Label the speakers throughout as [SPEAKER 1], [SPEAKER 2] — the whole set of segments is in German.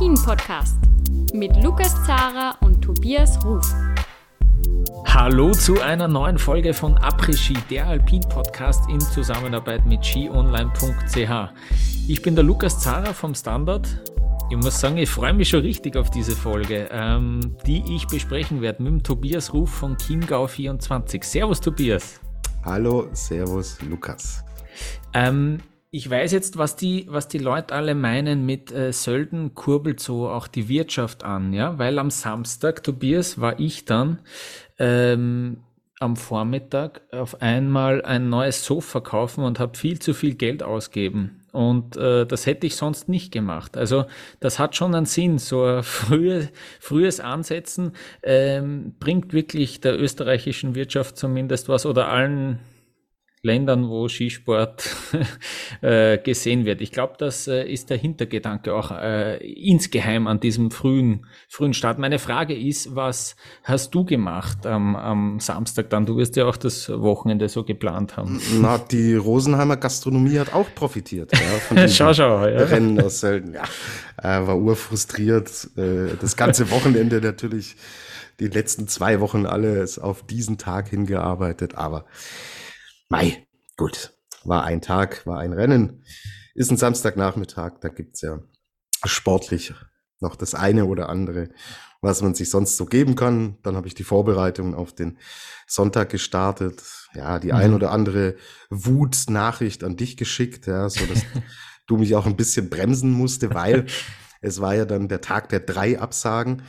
[SPEAKER 1] Après-Ski, der Alpin-Podcast mit Lukas Zara und Tobias Ruf.
[SPEAKER 2] Hallo zu einer neuen Folge von Après-Ski, der Alpin-Podcast in Zusammenarbeit mit skionline.ch. Ich bin der Lukas Zara vom Standard. Ich muss sagen, ich freue mich schon richtig auf diese Folge, ähm, die ich besprechen werde mit dem Tobias Ruf von Chiemgau24. Servus, Tobias.
[SPEAKER 3] Hallo, Servus, Lukas.
[SPEAKER 2] Ähm, ich weiß jetzt, was die, was die Leute alle meinen mit äh, Sölden kurbelt so auch die Wirtschaft an, ja, weil am Samstag, Tobias, war ich dann ähm, am Vormittag auf einmal ein neues Sofa kaufen und habe viel zu viel Geld ausgeben. Und äh, das hätte ich sonst nicht gemacht. Also das hat schon einen Sinn. So ein frühe, frühes Ansetzen ähm, bringt wirklich der österreichischen Wirtschaft zumindest was oder allen Ländern, wo Skisport äh, gesehen wird. Ich glaube, das äh, ist der Hintergedanke auch äh, insgeheim an diesem frühen, frühen Start. Meine Frage ist, was hast du gemacht am, am Samstag dann? Du wirst ja auch das Wochenende so geplant haben.
[SPEAKER 3] Na, die Rosenheimer Gastronomie hat auch profitiert. Ja, von
[SPEAKER 2] schau, schau, ja.
[SPEAKER 3] Rennen aus Sölden. Ja, äh, war urfrustriert. Äh, das ganze Wochenende natürlich, die letzten zwei Wochen alles auf diesen Tag hingearbeitet, aber Mai, gut, war ein Tag, war ein Rennen, ist ein Samstagnachmittag, da gibt's ja sportlich noch das eine oder andere, was man sich sonst so geben kann. Dann habe ich die Vorbereitung auf den Sonntag gestartet. Ja, die mhm. ein oder andere Wut-Nachricht an dich geschickt, ja, so dass du mich auch ein bisschen bremsen musste, weil es war ja dann der Tag der drei Absagen.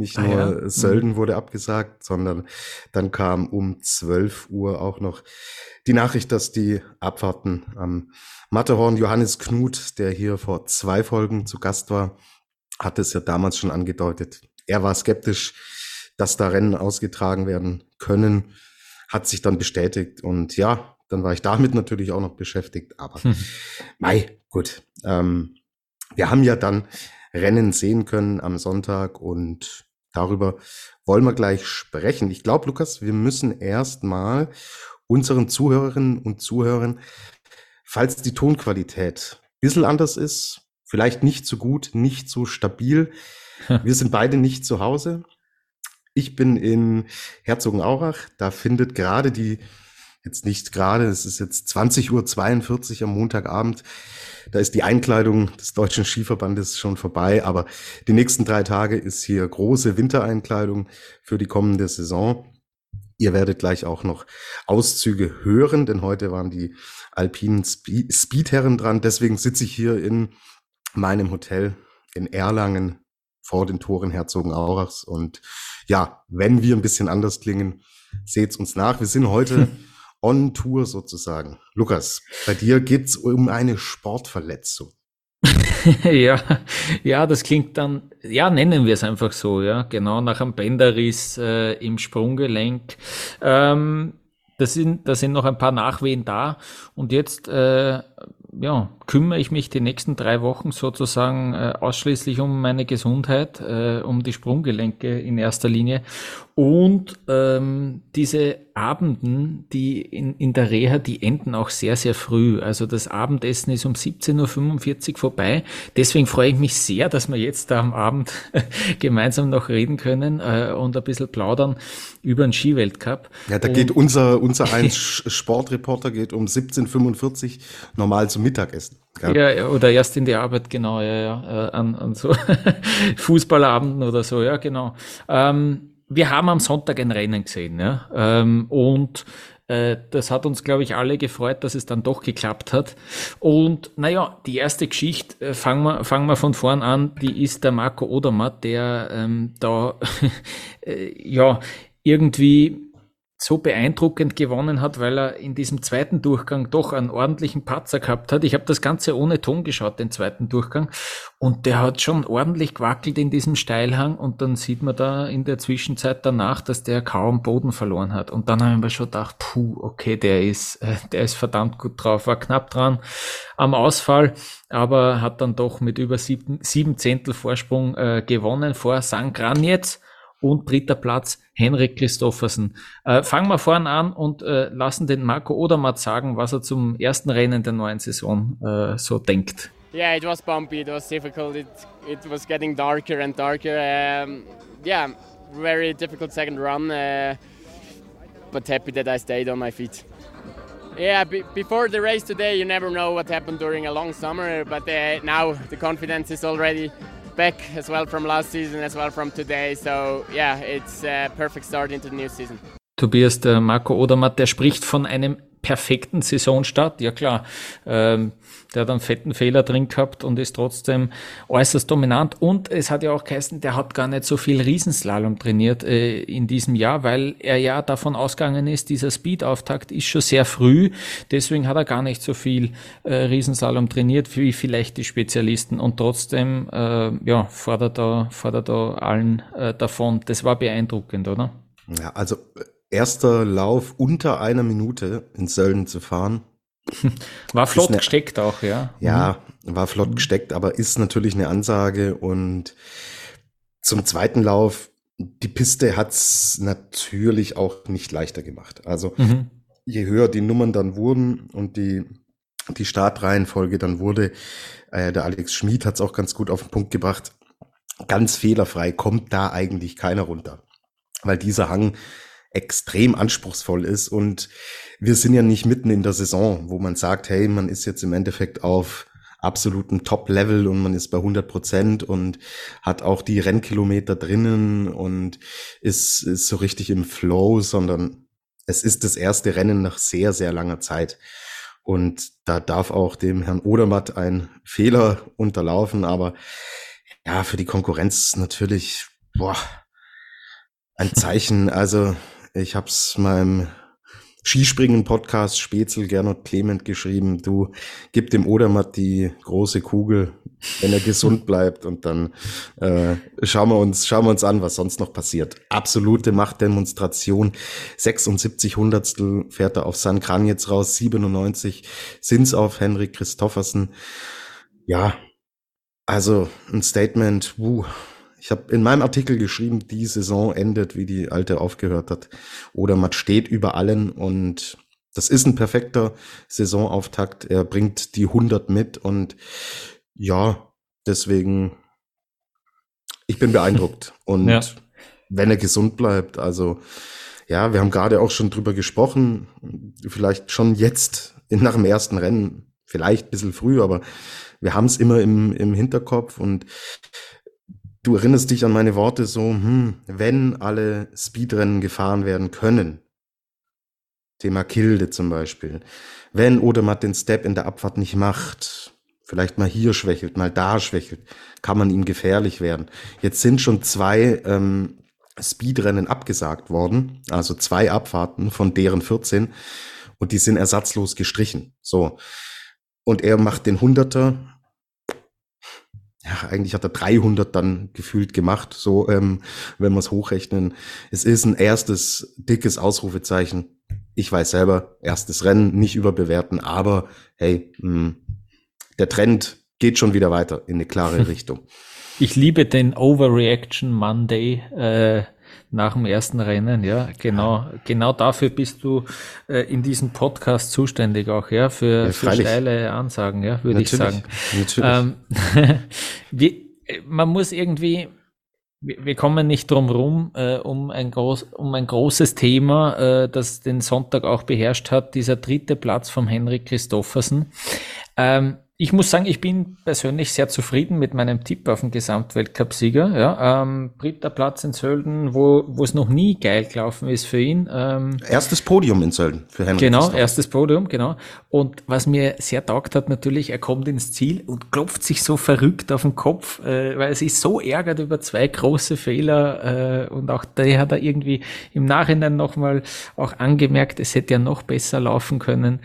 [SPEAKER 3] Nicht ah, nur ja? Mhm. Sölden wurde abgesagt, sondern dann kam um 12 Uhr auch noch die Nachricht, dass die Abfahrten am Matterhorn Johannes Knut, der hier vor zwei Folgen zu Gast war, hat es ja damals schon angedeutet. Er war skeptisch, dass da Rennen ausgetragen werden können, hat sich dann bestätigt und ja, dann war ich damit natürlich auch noch beschäftigt, aber hm. Mai, gut. Ähm, wir haben ja dann Rennen sehen können am Sonntag und Darüber wollen wir gleich sprechen. Ich glaube, Lukas, wir müssen erstmal unseren Zuhörerinnen und Zuhörern, falls die Tonqualität ein bisschen anders ist, vielleicht nicht so gut, nicht so stabil. Wir sind beide nicht zu Hause. Ich bin in Herzogenaurach. Da findet gerade die, jetzt nicht gerade, es ist jetzt 20.42 Uhr am Montagabend, da ist die Einkleidung des Deutschen Skiverbandes schon vorbei, aber die nächsten drei Tage ist hier große Wintereinkleidung für die kommende Saison. Ihr werdet gleich auch noch Auszüge hören, denn heute waren die alpinen Speedherren dran. Deswegen sitze ich hier in meinem Hotel in Erlangen vor den Toren Herzogenaurachs. Und ja, wenn wir ein bisschen anders klingen, seht's uns nach. Wir sind heute on Tour sozusagen. Lukas, bei dir geht's um eine Sportverletzung.
[SPEAKER 2] ja, ja, das klingt dann, ja, nennen wir es einfach so, ja, genau nach einem Bänderriss äh, im Sprunggelenk. Ähm, das sind, da sind noch ein paar Nachwehen da und jetzt äh, ja, kümmere ich mich die nächsten drei Wochen sozusagen äh, ausschließlich um meine Gesundheit, äh, um die Sprunggelenke in erster Linie. Und ähm, diese Abenden, die in, in der Reha, die enden auch sehr, sehr früh. Also das Abendessen ist um 17.45 Uhr vorbei. Deswegen freue ich mich sehr, dass wir jetzt da am Abend gemeinsam noch reden können äh, und ein bisschen plaudern über den Skiweltcup.
[SPEAKER 3] Ja, da geht unser, unser ein Sportreporter geht um 17.45 Uhr normal zum Mittagessen.
[SPEAKER 2] Ja. ja, oder erst in die Arbeit, genau, ja, ja, äh, an, an so Fußballabenden oder so, ja, genau. Ähm, wir haben am Sonntag ein Rennen gesehen, ja, ähm, und äh, das hat uns, glaube ich, alle gefreut, dass es dann doch geklappt hat. Und naja, die erste Geschichte, äh, fangen wir, fangen wir von vorn an, die ist der Marco Odermatt, der ähm, da äh, ja irgendwie so beeindruckend gewonnen hat, weil er in diesem zweiten Durchgang doch einen ordentlichen Patzer gehabt hat. Ich habe das Ganze ohne Ton geschaut, den zweiten Durchgang, und der hat schon ordentlich gewackelt in diesem Steilhang und dann sieht man da in der Zwischenzeit danach, dass der kaum Boden verloren hat. Und dann habe ich mir schon gedacht, puh, okay, der ist, äh, der ist verdammt gut drauf, war knapp dran am Ausfall, aber hat dann doch mit über sieben, sieben Zehntel Vorsprung äh, gewonnen vor St. jetzt und dritter Platz Henrik Christoffersen. Äh, fangen wir vorne an und äh, lassen den Marco Odermatt sagen, was er zum ersten Rennen der neuen Saison äh, so denkt.
[SPEAKER 4] Yeah, it was bumpy. It was difficult. It it was getting darker and darker. Um, yeah, very difficult second run. Uh, but happy that I stayed on my feet. Yeah, before the race today, you never know what happened during a long summer. But uh, now the confidence is already back as well from last season as well from today. So yeah, it's a perfect start into the new season.
[SPEAKER 2] Tobias, der Marco Odermatt, der spricht von einem perfekten Saisonstart. Ja klar, ähm, der hat einen fetten Fehler drin gehabt und ist trotzdem äußerst dominant. Und es hat ja auch geheißen, der hat gar nicht so viel Riesenslalom trainiert äh, in diesem Jahr, weil er ja davon ausgegangen ist, dieser Speed-Auftakt ist schon sehr früh. Deswegen hat er gar nicht so viel äh, Riesenslalom trainiert wie vielleicht die Spezialisten. Und trotzdem äh, ja, fordert er, fordert er allen äh, davon. Das war beeindruckend, oder?
[SPEAKER 3] Ja, also erster Lauf unter einer Minute in Sölden zu fahren.
[SPEAKER 2] War flott eine, gesteckt auch, ja.
[SPEAKER 3] Ja, mhm. war flott gesteckt, aber ist natürlich eine Ansage. Und zum zweiten Lauf, die Piste hat's natürlich auch nicht leichter gemacht. Also mhm. je höher die Nummern dann wurden und die, die Startreihenfolge dann wurde, äh, der Alex Schmid hat's auch ganz gut auf den Punkt gebracht. Ganz fehlerfrei kommt da eigentlich keiner runter. Weil dieser Hang extrem anspruchsvoll ist und wir sind ja nicht mitten in der Saison, wo man sagt, hey, man ist jetzt im Endeffekt auf absoluten Top-Level und man ist bei 100 Prozent und hat auch die Rennkilometer drinnen und ist, ist so richtig im Flow, sondern es ist das erste Rennen nach sehr, sehr langer Zeit. Und da darf auch dem Herrn Odermatt ein Fehler unterlaufen, aber ja, für die Konkurrenz natürlich, boah, ein Zeichen. Also ich habe es meinem Skispringen-Podcast Spätzl Gernot Clement geschrieben. Du gib dem Odermatt die große Kugel, wenn er gesund bleibt und dann äh, schauen wir uns schauen wir uns an, was sonst noch passiert. Absolute Machtdemonstration. 76 Hundertstel fährt er auf San Kran jetzt raus, 97 sind's auf Henrik Christoffersen. Ja, also ein Statement. Wuh, ich habe in meinem Artikel geschrieben, die Saison endet, wie die alte aufgehört hat. Oder man steht über allen und das ist ein perfekter Saisonauftakt. Er bringt die 100 mit und ja, deswegen, ich bin beeindruckt. Und ja. wenn er gesund bleibt, also ja, wir haben gerade auch schon drüber gesprochen, vielleicht schon jetzt nach dem ersten Rennen, vielleicht ein bisschen früh, aber wir haben es immer im, im Hinterkopf und Du erinnerst dich an meine Worte so, hm, wenn alle Speedrennen gefahren werden können. Thema Kilde zum Beispiel. Wenn Odermatt den Step in der Abfahrt nicht macht, vielleicht mal hier schwächelt, mal da schwächelt, kann man ihm gefährlich werden. Jetzt sind schon zwei ähm, Speedrennen abgesagt worden, also zwei Abfahrten von deren 14 und die sind ersatzlos gestrichen. So. Und er macht den Hunderter ja, eigentlich hat er 300 dann gefühlt gemacht, so, ähm, wenn wir es hochrechnen. Es ist ein erstes dickes Ausrufezeichen. Ich weiß selber, erstes Rennen, nicht überbewerten, aber hey, mh, hm, der Trend geht schon wieder weiter in eine klare Richtung.
[SPEAKER 2] Ich liebe den Overreaction Monday. Äh nach dem ersten Rennen, ja, genau, genau dafür bist du äh, in diesem Podcast zuständig auch, ja, für, ja, für steile Ansagen, ja, würde ich sagen. Natürlich. Ähm, wie, man muss irgendwie, wir kommen nicht drum rum, äh, um, ein groß, um ein großes Thema, äh, das den Sonntag auch beherrscht hat, dieser dritte Platz vom Henrik Christoffersen. Ähm, ich muss sagen, ich bin persönlich sehr zufrieden mit meinem Tipp auf den Gesamtweltcup-Sieger. Ja, ähm, dritter Platz in Sölden, wo, es noch nie geil gelaufen ist für ihn. Ähm,
[SPEAKER 3] erstes Podium in Sölden für Henrik.
[SPEAKER 2] Genau, Christoph. erstes Podium, genau. Und was mir sehr taugt hat, natürlich, er kommt ins Ziel und klopft sich so verrückt auf den Kopf, äh, weil er sich so ärgert über zwei große Fehler äh, und auch der hat er irgendwie im Nachhinein nochmal auch angemerkt, es hätte ja noch besser laufen können.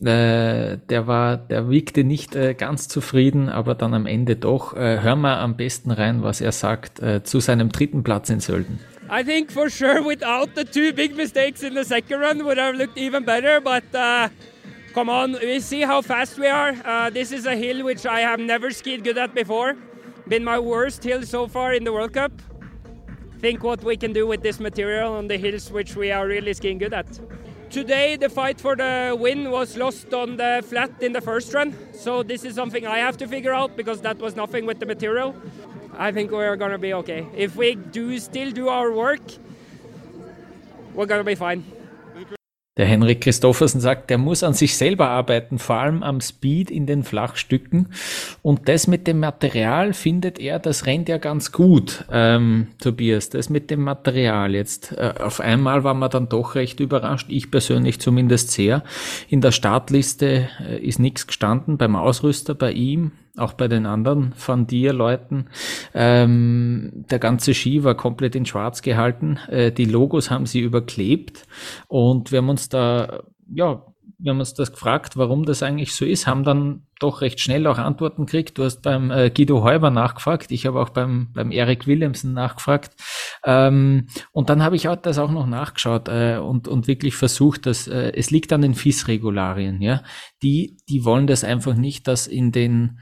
[SPEAKER 2] Äh, der war, der wirkte nicht äh, ganz zufrieden, aber dann am Ende doch. Äh, hören wir am besten rein, was er sagt äh, zu seinem dritten Platz in Sölden.
[SPEAKER 5] I think for sure without the two big mistakes in the second run would have looked even better, but uh, come on, we see how fast we are. Uh, this is a hill which I have never skied good at before. Been my worst hill so far in the World Cup. Think what we can do with this material on the hills which we are really skiing good at. Today the fight for the win was lost on the flat in the first run. So this is something I have to figure out because that was nothing with the material. I think we're gonna be okay. If we do still do our work, we're gonna be fine.
[SPEAKER 2] Der Henrik Christoffersen sagt, der muss an sich selber arbeiten, vor allem am Speed in den Flachstücken. Und das mit dem Material findet er, das rennt ja ganz gut, ähm, Tobias. Das mit dem Material jetzt. Äh, auf einmal war man dann doch recht überrascht, ich persönlich zumindest sehr. In der Startliste äh, ist nichts gestanden beim Ausrüster, bei ihm auch bei den anderen von dir Leuten. Ähm, der ganze Ski war komplett in Schwarz gehalten. Äh, die Logos haben sie überklebt und wir haben uns da, ja, wir haben uns das gefragt, warum das eigentlich so ist, haben dann doch recht schnell auch Antworten gekriegt. Du hast beim äh, Guido Heuber nachgefragt, ich habe auch beim, beim Eric Williamson nachgefragt. Ähm, und dann habe ich auch das auch noch nachgeschaut äh, und, und wirklich versucht, dass äh, es liegt an den FIS-Regularien, ja. Die, die wollen das einfach nicht, dass in den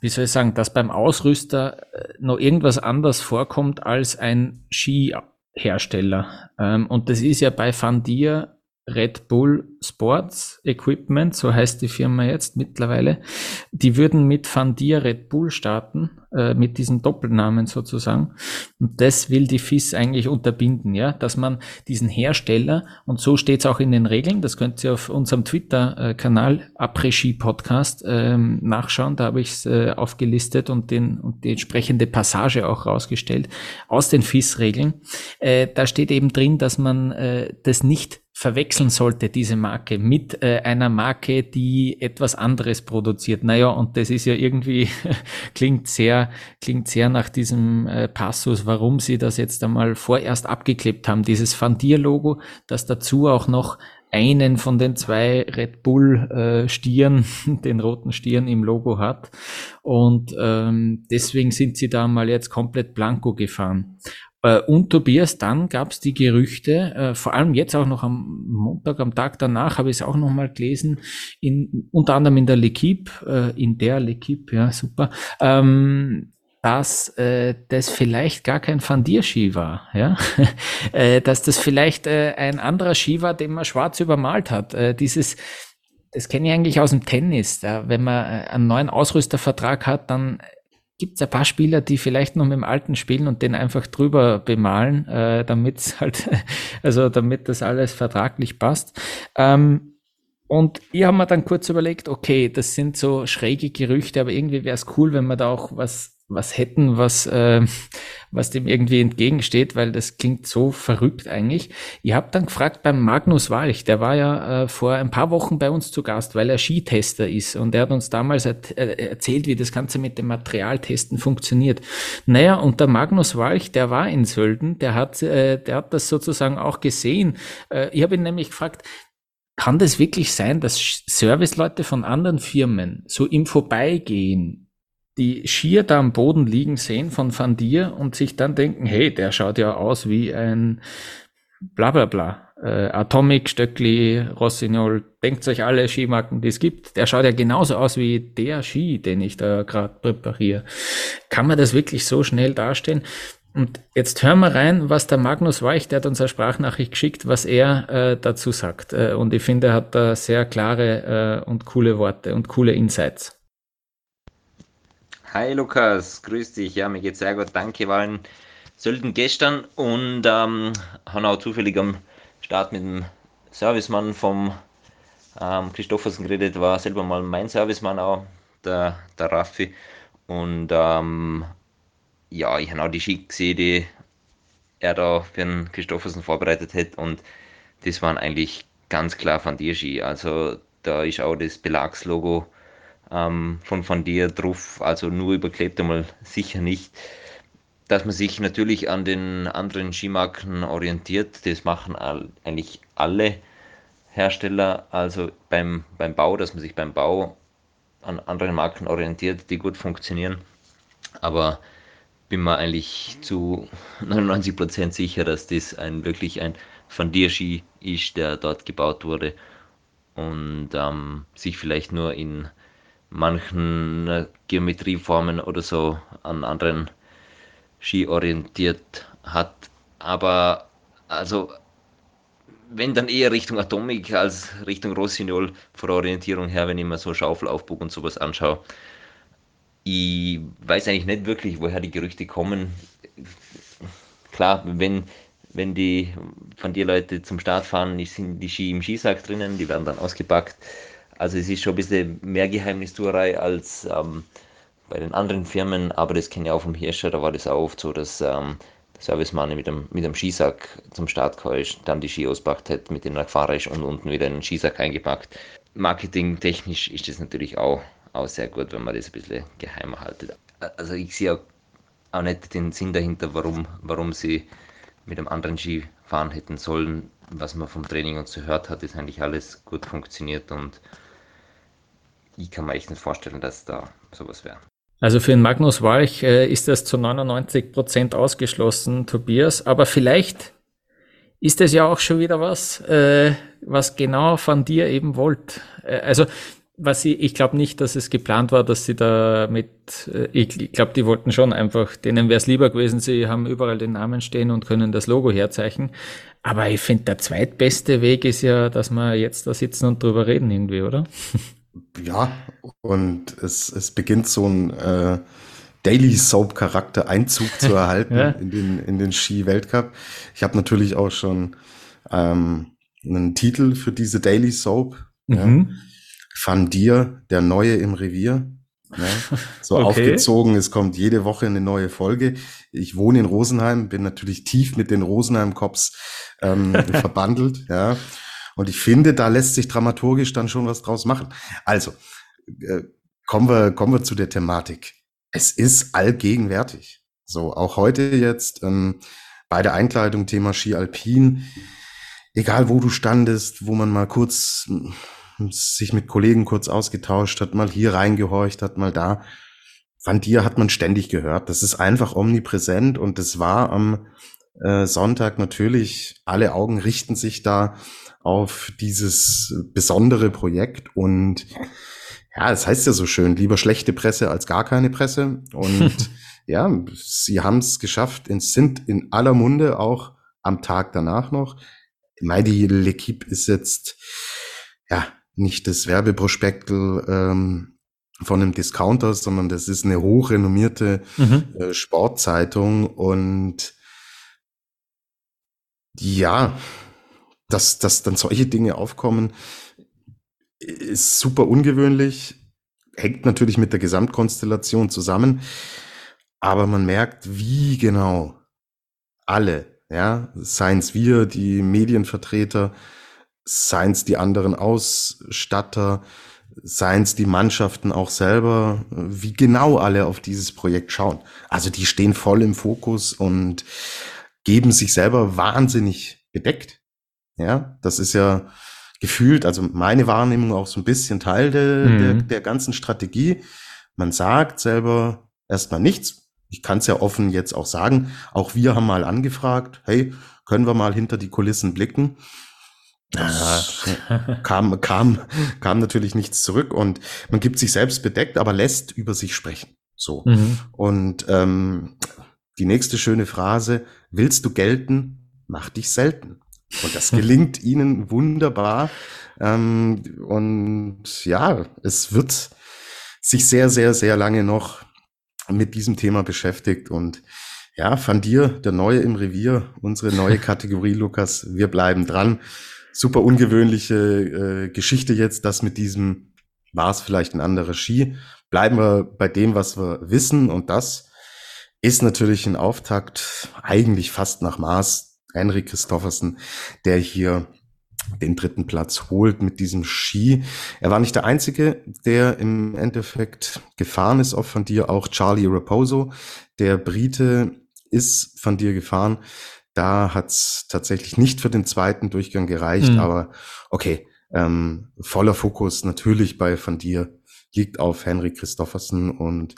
[SPEAKER 2] wie soll ich sagen, dass beim Ausrüster äh, noch irgendwas anders vorkommt als ein Skihersteller. Ähm, und das ist ja bei Van Dier Red Bull Sports Equipment, so heißt die Firma jetzt mittlerweile, die würden mit Van Dier Red Bull starten, äh, mit diesem Doppelnamen sozusagen. Und das will die FIS eigentlich unterbinden, ja, dass man diesen Hersteller, und so steht es auch in den Regeln, das könnt ihr auf unserem Twitter-Kanal Après-Ski Podcast ähm, nachschauen, da habe ich es äh, aufgelistet und, den, und die entsprechende Passage auch rausgestellt aus den FIS-Regeln. Äh, da steht eben drin, dass man äh, das nicht verwechseln sollte, diese Marke, mit äh, einer Marke, die etwas anderes produziert. Naja, und das ist ja irgendwie, klingt sehr, klingt sehr nach diesem äh, Passus, warum sie das jetzt einmal vorerst abgeklebt haben, dieses Fandier-Logo, das dazu auch noch einen von den zwei Red Bull äh, Stieren, den roten Stieren im Logo hat. Und ähm, deswegen sind sie da mal jetzt komplett blanko gefahren. Äh, und Tobias, dann gab es die Gerüchte, äh, vor allem jetzt auch noch am Montag, am Tag danach, habe ich es auch noch mal gelesen, in, unter anderem in der L'Equipe, äh, in der L'Equipe, ja super, ähm, dass äh, das vielleicht gar kein Fandier-Ski war, ja, dass das vielleicht ein anderer Ski war, den man schwarz übermalt hat. Dieses, das kenne ich eigentlich aus dem Tennis. Da, wenn man einen neuen Ausrüstervertrag hat, dann gibt es ein paar Spieler, die vielleicht noch mit dem alten spielen und den einfach drüber bemalen, äh, damit halt, also damit das alles vertraglich passt. Ähm, und ich habe mir dann kurz überlegt, okay, das sind so schräge Gerüchte, aber irgendwie wäre es cool, wenn man da auch was was hätten, was, äh, was dem irgendwie entgegensteht, weil das klingt so verrückt eigentlich. Ich habe dann gefragt beim Magnus Walch, der war ja äh, vor ein paar Wochen bei uns zu Gast, weil er Skitester ist und er hat uns damals er äh, erzählt, wie das Ganze mit dem Materialtesten funktioniert. Naja, und der Magnus Walch, der war in Sölden, der hat, äh, der hat das sozusagen auch gesehen. Äh, ich habe ihn nämlich gefragt, kann das wirklich sein, dass Serviceleute von anderen Firmen so im Vorbeigehen die Skier da am Boden liegen sehen von Van Dier und sich dann denken, hey, der schaut ja aus wie ein bla bla bla. Äh, Atomic, Stöckli, Rossignol, denkt euch alle Skimarken, die es gibt. Der schaut ja genauso aus wie der Ski, den ich da gerade präpariere. Kann man das wirklich so schnell darstellen? Und jetzt hören wir rein, was der Magnus Weich, der hat uns eine Sprachnachricht geschickt, was er äh, dazu sagt. Äh, und ich finde, er hat da sehr klare äh, und coole Worte und coole Insights.
[SPEAKER 6] Hi Lukas, grüß dich. Ja, mir geht's sehr gut. Danke, war Sölden gestern und ähm, haben auch zufällig am Start mit dem Servicemann vom ähm, Christoffersen geredet, war selber mal mein Servicemann auch, der, der Raffi. Und ähm, ja, ich habe auch die Ski gesehen, die er da für den Christoffersen vorbereitet hat und das waren eigentlich ganz klar von dir Ski. Also da ist auch das Belagslogo ähm, von, von dir drauf, also nur überklebt einmal sicher nicht. Dass man sich natürlich an den anderen Skimarken orientiert, das machen all, eigentlich alle Hersteller, also beim, beim Bau, dass man sich beim Bau an anderen Marken orientiert, die gut funktionieren. Aber bin mir eigentlich zu 99% sicher, dass das ein wirklich ein Van dir Ski ist, der dort gebaut wurde und ähm, sich vielleicht nur in manchen äh, Geometrieformen oder so an anderen Ski orientiert hat. Aber also wenn dann eher Richtung Atomic als Richtung Rossignol von der Orientierung her, wenn ich mir so Schaufelaufbug und sowas anschaue. Ich weiß eigentlich nicht wirklich, woher die Gerüchte kommen. Klar, wenn, wenn die von dir Leute zum Start fahren, sind die Ski im Skisack drinnen, die werden dann ausgepackt. Also es ist schon ein bisschen mehr Geheimnistuerei als ähm, bei den anderen Firmen, aber das kenne ich auch vom da war das auch oft so, dass ähm, der Servicemann mit einem, mit einem Skisack zum Start ist, dann die Ski auspackt hat, mit denen er gefahren ist und unten wieder in den Skisack eingepackt. Marketingtechnisch ist das natürlich auch, auch sehr gut, wenn man das ein bisschen geheimer haltet. Also ich sehe auch, auch nicht den Sinn dahinter, warum, warum sie mit einem anderen Ski fahren hätten sollen. Was man vom Training uns gehört hat, ist eigentlich alles gut funktioniert und ich kann mir echt nicht vorstellen, dass da sowas wäre.
[SPEAKER 2] Also für den Magnus Walch äh, ist das zu 99 Prozent ausgeschlossen, Tobias. Aber vielleicht ist es ja auch schon wieder was, äh, was genau von dir eben wollt. Äh, also was ich, ich glaube nicht, dass es geplant war, dass sie da mit, äh, ich, ich glaube, die wollten schon einfach, denen wäre es lieber gewesen, sie haben überall den Namen stehen und können das Logo herzeichnen. Aber ich finde, der zweitbeste Weg ist ja, dass wir jetzt da sitzen und drüber reden irgendwie, oder?
[SPEAKER 3] Ja, und es, es beginnt so ein äh, Daily Soap Charakter Einzug zu erhalten ja. in den, in den Ski-Weltcup. Ich habe natürlich auch schon ähm, einen Titel für diese Daily Soap. Mhm. Ja. Van Dir, der Neue im Revier. Ja, so okay. aufgezogen, es kommt jede Woche eine neue Folge. Ich wohne in Rosenheim, bin natürlich tief mit den Rosenheim-Cops ähm, verbandelt, ja. Und ich finde, da lässt sich dramaturgisch dann schon was draus machen. Also, äh, kommen wir, kommen wir zu der Thematik. Es ist allgegenwärtig. So, auch heute jetzt ähm, bei der Einkleidung Thema Ski Alpin. Egal wo du standest, wo man mal kurz hm, sich mit Kollegen kurz ausgetauscht hat, mal hier reingehorcht hat, mal da. Van dir hat man ständig gehört. Das ist einfach omnipräsent und das war am äh, Sonntag natürlich, alle Augen richten sich da auf dieses besondere Projekt und ja, es das heißt ja so schön, lieber schlechte Presse als gar keine Presse. Und ja, sie haben es geschafft, und sind in aller Munde auch am Tag danach noch. Die L'Equipe ist jetzt ja nicht das Werbeprospektel ähm, von einem Discounter, sondern das ist eine hochrenommierte mhm. äh, Sportzeitung und ja, dass, dass dann solche Dinge aufkommen, ist super ungewöhnlich, hängt natürlich mit der Gesamtkonstellation zusammen, aber man merkt, wie genau alle, ja, seien es wir, die Medienvertreter, seien es die anderen Ausstatter, seien es die Mannschaften auch selber, wie genau alle auf dieses Projekt schauen. Also die stehen voll im Fokus und geben sich selber wahnsinnig bedeckt. Ja, das ist ja gefühlt, also meine Wahrnehmung auch so ein bisschen Teil de, mhm. der, der ganzen Strategie. Man sagt selber erstmal nichts. Ich kann es ja offen jetzt auch sagen. Auch wir haben mal angefragt, hey, können wir mal hinter die Kulissen blicken? Das kam, kam, kam natürlich nichts zurück und man gibt sich selbst bedeckt, aber lässt über sich sprechen. So. Mhm. Und ähm, die nächste schöne Phrase, willst du gelten, mach dich selten. Und das gelingt ihnen wunderbar. Ähm, und ja, es wird sich sehr, sehr, sehr lange noch mit diesem Thema beschäftigt. Und ja, Van dir, der Neue im Revier, unsere neue Kategorie, Lukas, wir bleiben dran. Super ungewöhnliche äh, Geschichte jetzt, das mit diesem, war es vielleicht ein anderer Ski. Bleiben wir bei dem, was wir wissen. Und das ist natürlich ein Auftakt, eigentlich fast nach Maß Henrik Christoffersen, der hier den dritten Platz holt mit diesem Ski. Er war nicht der Einzige, der im Endeffekt gefahren ist, auch von dir, auch Charlie Raposo, der Brite, ist von dir gefahren. Da hat's tatsächlich nicht für den zweiten Durchgang gereicht, mhm. aber okay, ähm, voller Fokus natürlich bei von dir liegt auf Henrik Christoffersen und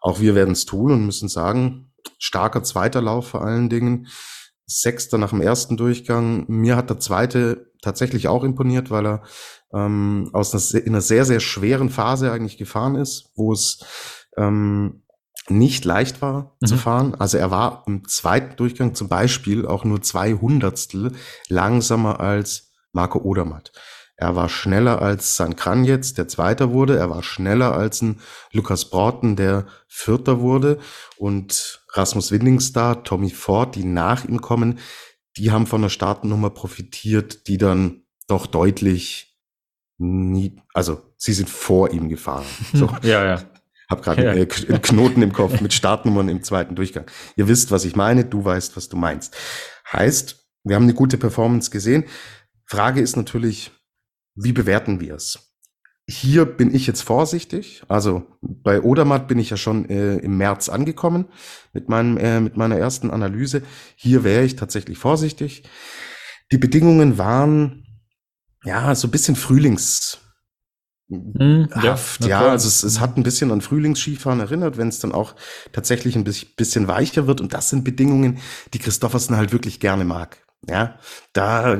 [SPEAKER 3] auch wir werden es tun und müssen sagen, starker zweiter Lauf vor allen Dingen. Sechster nach dem ersten Durchgang. Mir hat der zweite tatsächlich auch imponiert, weil er ähm, aus einer, in einer sehr, sehr schweren Phase eigentlich gefahren ist, wo es ähm, nicht leicht war mhm. zu fahren. Also er war im zweiten Durchgang zum Beispiel auch nur zwei Hundertstel langsamer als Marco Odermatt. Er war schneller als San Kranjetz, der Zweiter wurde. Er war schneller als ein Lukas Broughton, der Vierter wurde. Und Rasmus Windingstar, Tommy Ford, die nach ihm kommen, die haben von der Startnummer profitiert, die dann doch deutlich nie, also sie sind vor ihm gefahren. So.
[SPEAKER 2] ja, ja.
[SPEAKER 3] Hab gerade ja. einen Knoten im Kopf mit Startnummern im zweiten Durchgang. Ihr wisst, was ich meine, du weißt, was du meinst. Heißt, wir haben eine gute Performance gesehen. Frage ist natürlich, wie bewerten wir es? Hier bin ich jetzt vorsichtig. Also bei Odermatt bin ich ja schon äh, im März angekommen mit, meinem, äh, mit meiner ersten Analyse. Hier wäre ich tatsächlich vorsichtig. Die Bedingungen waren ja so ein bisschen Frühlings, hm, Haft, ja, ja, also es, es hat ein bisschen an Frühlingsskifahren erinnert, wenn es dann auch tatsächlich ein bisschen weicher wird. Und das sind Bedingungen, die Christoffersen halt wirklich gerne mag. Ja, da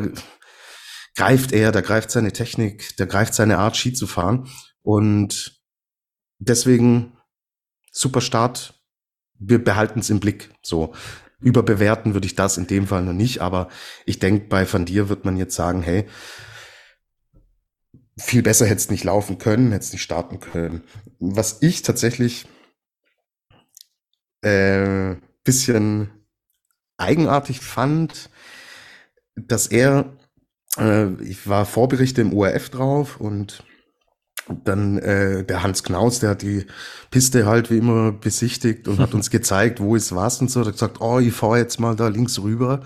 [SPEAKER 3] greift er, da greift seine Technik, da greift seine Art, Ski zu fahren. Und deswegen super Start. Wir behalten es im Blick. So überbewerten würde ich das in dem Fall noch nicht, aber ich denke, bei Van Dir wird man jetzt sagen, hey, viel besser hätte es nicht laufen können, hätte es nicht starten können. Was ich tatsächlich äh, bisschen eigenartig fand, dass er, äh, ich war Vorberichte im ORF drauf und dann äh, der Hans Knaus, der hat die Piste halt wie immer besichtigt und hat uns gezeigt, wo ist was und so. Der hat gesagt, oh, ich fahre jetzt mal da links rüber.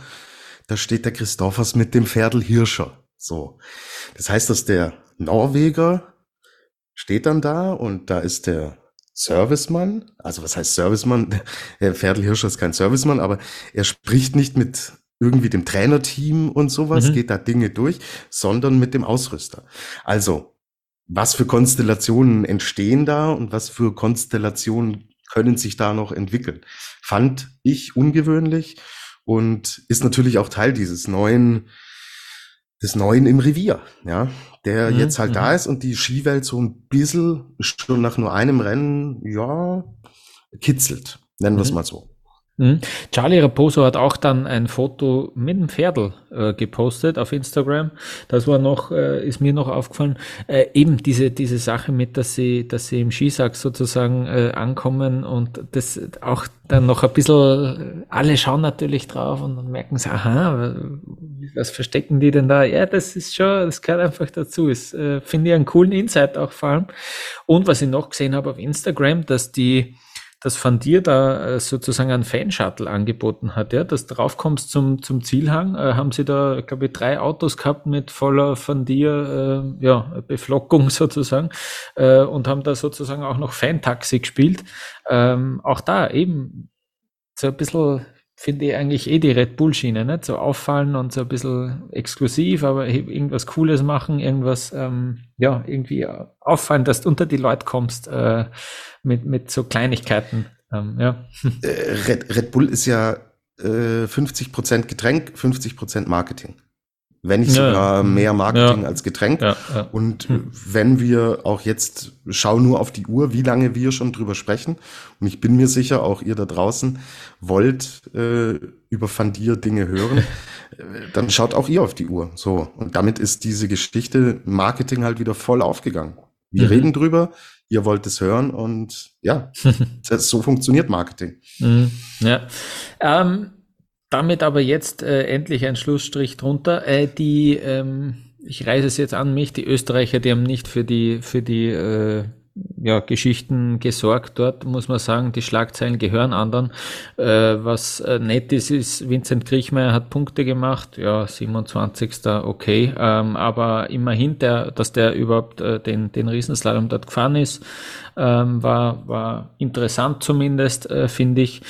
[SPEAKER 3] Da steht der Christophers mit dem Pferdel Hirscher. So. Das heißt, dass der Norweger steht dann da und da ist der Servicemann, also was heißt Servicemann? Ferdl Hirscher ist kein Servicemann, aber er spricht nicht mit irgendwie dem Trainerteam und sowas, mhm. geht da Dinge durch, sondern mit dem Ausrüster. Also, was für Konstellationen entstehen da und was für Konstellationen können sich da noch entwickeln? Fand ich ungewöhnlich und ist natürlich auch Teil dieses neuen des Neuen im Revier, ja, der mhm. jetzt halt mhm. da ist und die Skiwelt so ein bisschen schon nach nur einem Rennen, ja, kitzelt, nennen wir es mhm. mal so.
[SPEAKER 2] Mhm. Charlie Raposo hat auch dann ein Foto mit dem Pferdl äh, gepostet auf Instagram. Das war noch, äh, ist mir noch aufgefallen. Äh, eben diese, diese Sache mit, dass sie, dass sie im Skisack sozusagen äh, ankommen und das auch dann noch ein bisschen, alle schauen natürlich drauf und dann merken sie, aha, was verstecken die denn da? Ja, das ist schon, das gehört einfach dazu. Das äh, finde ich einen coolen Insight auch vor allem. Und was ich noch gesehen habe auf Instagram, dass die, dass Van Dir da äh, sozusagen einen Fanshuttle angeboten hat, ja, dass du draufkommst zum, zum Zielhang, äh, haben sie da, glaube ich, drei Autos gehabt mit voller Van Dir, äh, ja, Beflockung sozusagen, äh, und haben da sozusagen auch noch Fantaxi gespielt. Ähm, auch da eben so ein bisschen finde ich eigentlich eh die Red Bull-Schiene, nicht? So auffallen und so ein bisschen exklusiv, aber irgendwas Cooles machen, irgendwas, ähm, ja, irgendwie auffallen, dass du unter die Leute kommst äh, mit, mit so Kleinigkeiten. Ähm, ja.
[SPEAKER 3] Äh, Red, Red Bull ist ja äh, 50% Getränk, 50% Marketing wenn nicht sogar ja. mehr Marketing ja. als Getränk. Ja, und hm. wenn wir auch jetzt, schau nur auf die Uhr, wie lange wir schon drüber sprechen. Und ich bin mir sicher, auch ihr da draußen wollt äh, über Fandir Dinge hören, dann schaut auch ihr auf die Uhr. So. Und damit ist diese Geschichte Marketing halt wieder voll aufgegangen. Wir mhm. reden drüber, ihr wollt es hören und ja, das, so funktioniert Marketing.
[SPEAKER 2] Mhm. Ja. Ähm, damit aber jetzt äh, endlich ein Schlussstrich drunter. Äh, die, ähm, ich reise es jetzt an mich, die Österreicher, die haben nicht für die, für die äh, ja, Geschichten gesorgt dort, muss man sagen. Die Schlagzeilen gehören anderen. Äh, was äh, nett ist, ist, Vincent Kriechmeier hat Punkte gemacht, ja, 27. okay, ähm, aber immerhin, der, dass der überhaupt äh, den, den Riesenslalom dort gefahren ist, ähm, war, war interessant zumindest, äh, finde ich.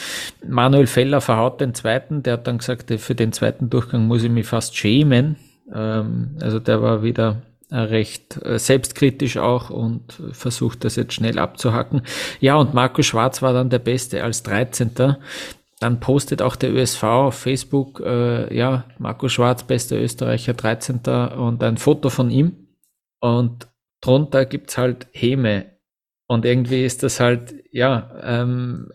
[SPEAKER 2] Manuel Feller verhaut den zweiten, der hat dann gesagt, für den zweiten Durchgang muss ich mich fast schämen. Ähm, also der war wieder recht äh, selbstkritisch auch und versucht das jetzt schnell abzuhacken. Ja, und Marco Schwarz war dann der Beste als 13. Dann postet auch der ÖSV auf Facebook, äh, ja, Marco Schwarz, bester Österreicher, 13. und ein Foto von ihm. Und drunter gibt's halt Heme Und irgendwie ist das halt, ja, ähm,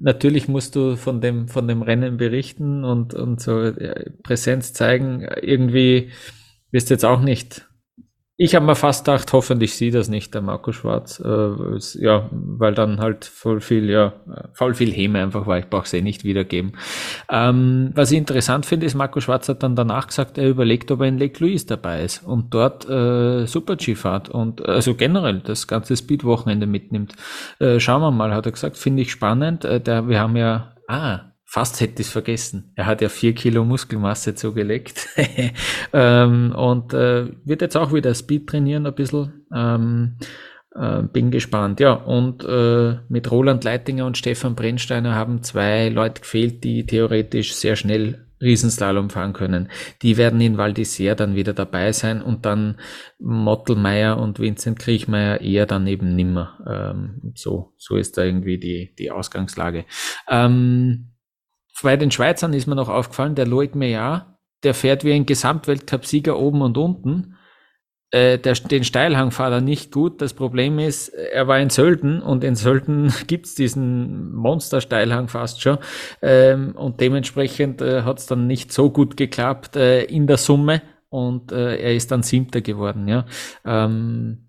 [SPEAKER 2] natürlich musst du von dem, von dem Rennen berichten und, und so äh, Präsenz zeigen. Irgendwie wirst du jetzt auch nicht ich habe mir fast gedacht, hoffentlich sieht das nicht der Marco Schwarz. Äh, ja, weil dann halt voll viel, ja, voll viel Häme einfach war. Ich brauche es eh nicht wiedergeben. Ähm, was ich interessant finde, ist, Marco Schwarz hat dann danach gesagt, er überlegt, ob er in Lake Louise dabei ist und dort äh, Super-G fahrt und also generell das ganze Speed-Wochenende mitnimmt. Äh, schauen wir mal, hat er gesagt, finde ich spannend. Äh, der, wir haben ja, ah, Fast hätte ich es vergessen. Er hat ja vier Kilo Muskelmasse zugelegt ähm, und äh, wird jetzt auch wieder Speed trainieren ein bisschen. Ähm, äh, bin gespannt. Ja, und äh, mit Roland Leitinger und Stefan Brennsteiner haben zwei Leute gefehlt, die theoretisch sehr schnell Riesenslalom fahren können. Die werden in Val d'Isère dann wieder dabei sein und dann Mottelmeier und Vincent Kriechmeier eher dann eben nimmer. Ähm, so, so ist da irgendwie die, die Ausgangslage. Ähm, bei den Schweizern ist mir noch aufgefallen, der Loic Meillard, der fährt wie ein Gesamtweltcup-Sieger oben und unten. Äh, der, den Steilhang fahrt er nicht gut. Das Problem ist, er war in Sölden und in Sölden gibt's diesen Monster-Steilhang fast schon. Ähm, und dementsprechend äh, hat's dann nicht so gut geklappt äh, in der Summe und äh, er ist dann Siebter geworden. Ja. Ähm,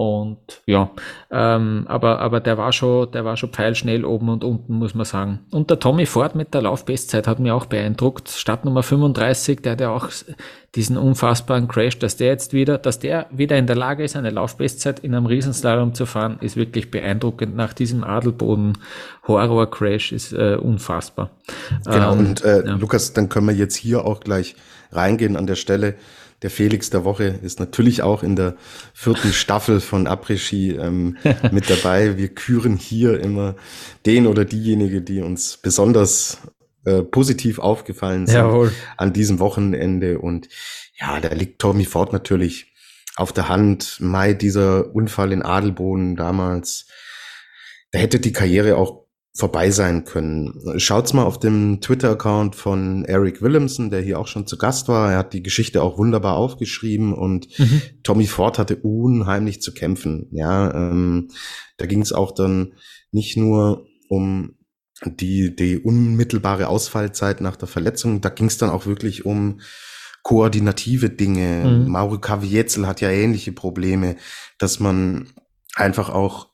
[SPEAKER 2] und ja, ähm, aber, aber der war schon, der war schon pfeilschnell oben und unten, muss man sagen. Und der Tommy Ford mit der Laufbestzeit hat mir auch beeindruckt. Startnummer 35, der hat ja auch diesen unfassbaren Crash, dass der jetzt wieder, dass der wieder in der Lage ist, eine Laufbestzeit in einem Riesenslalom zu fahren, ist wirklich beeindruckend. Nach diesem Adelboden Horror Crash ist äh, unfassbar.
[SPEAKER 3] Genau, ähm, und äh, ja. Lukas, dann können wir jetzt hier auch gleich reingehen an der Stelle. Der Felix der Woche ist natürlich auch in der vierten Staffel von Après-Ski ähm, mit dabei. Wir küren hier immer den oder diejenige, die uns besonders äh, positiv aufgefallen sind Jawohl. an diesem Wochenende. Und ja, da liegt Tommy Ford natürlich auf der Hand. Mai, dieser Unfall in Adelboden damals, da hätte die Karriere auch vorbei sein können. Schaut's mal auf dem Twitter-Account von Eric Williamson, der hier auch schon zu Gast war. Er hat die Geschichte auch wunderbar aufgeschrieben und mhm. Tommy Ford hatte unheimlich zu kämpfen. Ja, ähm, da ging es auch dann nicht nur um die, die unmittelbare Ausfallzeit nach der Verletzung, da ging es dann auch wirklich um koordinative Dinge. Mhm. Mauro Kavietzel hat ja ähnliche Probleme, dass man einfach auch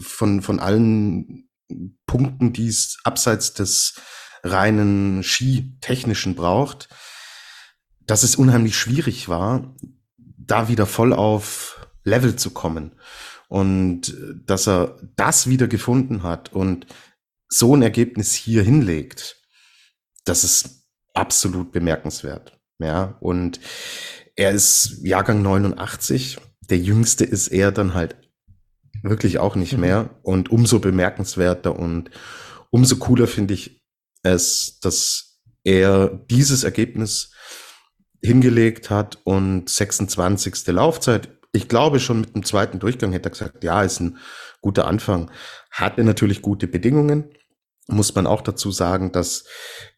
[SPEAKER 3] von, von allen Punkten, die es abseits des reinen Skitechnischen braucht, dass es unheimlich schwierig war, da wieder voll auf Level zu kommen. Und dass er das wieder gefunden hat und so ein Ergebnis hier hinlegt, das ist absolut bemerkenswert. Ja, und er ist Jahrgang 89. Der jüngste ist er dann halt wirklich auch nicht mhm. mehr. Und umso bemerkenswerter und umso cooler finde ich es, dass er dieses Ergebnis hingelegt hat und 26. Laufzeit. Ich glaube schon mit dem zweiten Durchgang hätte er gesagt, ja, ist ein guter Anfang. Hatte natürlich gute Bedingungen. Muss man auch dazu sagen, dass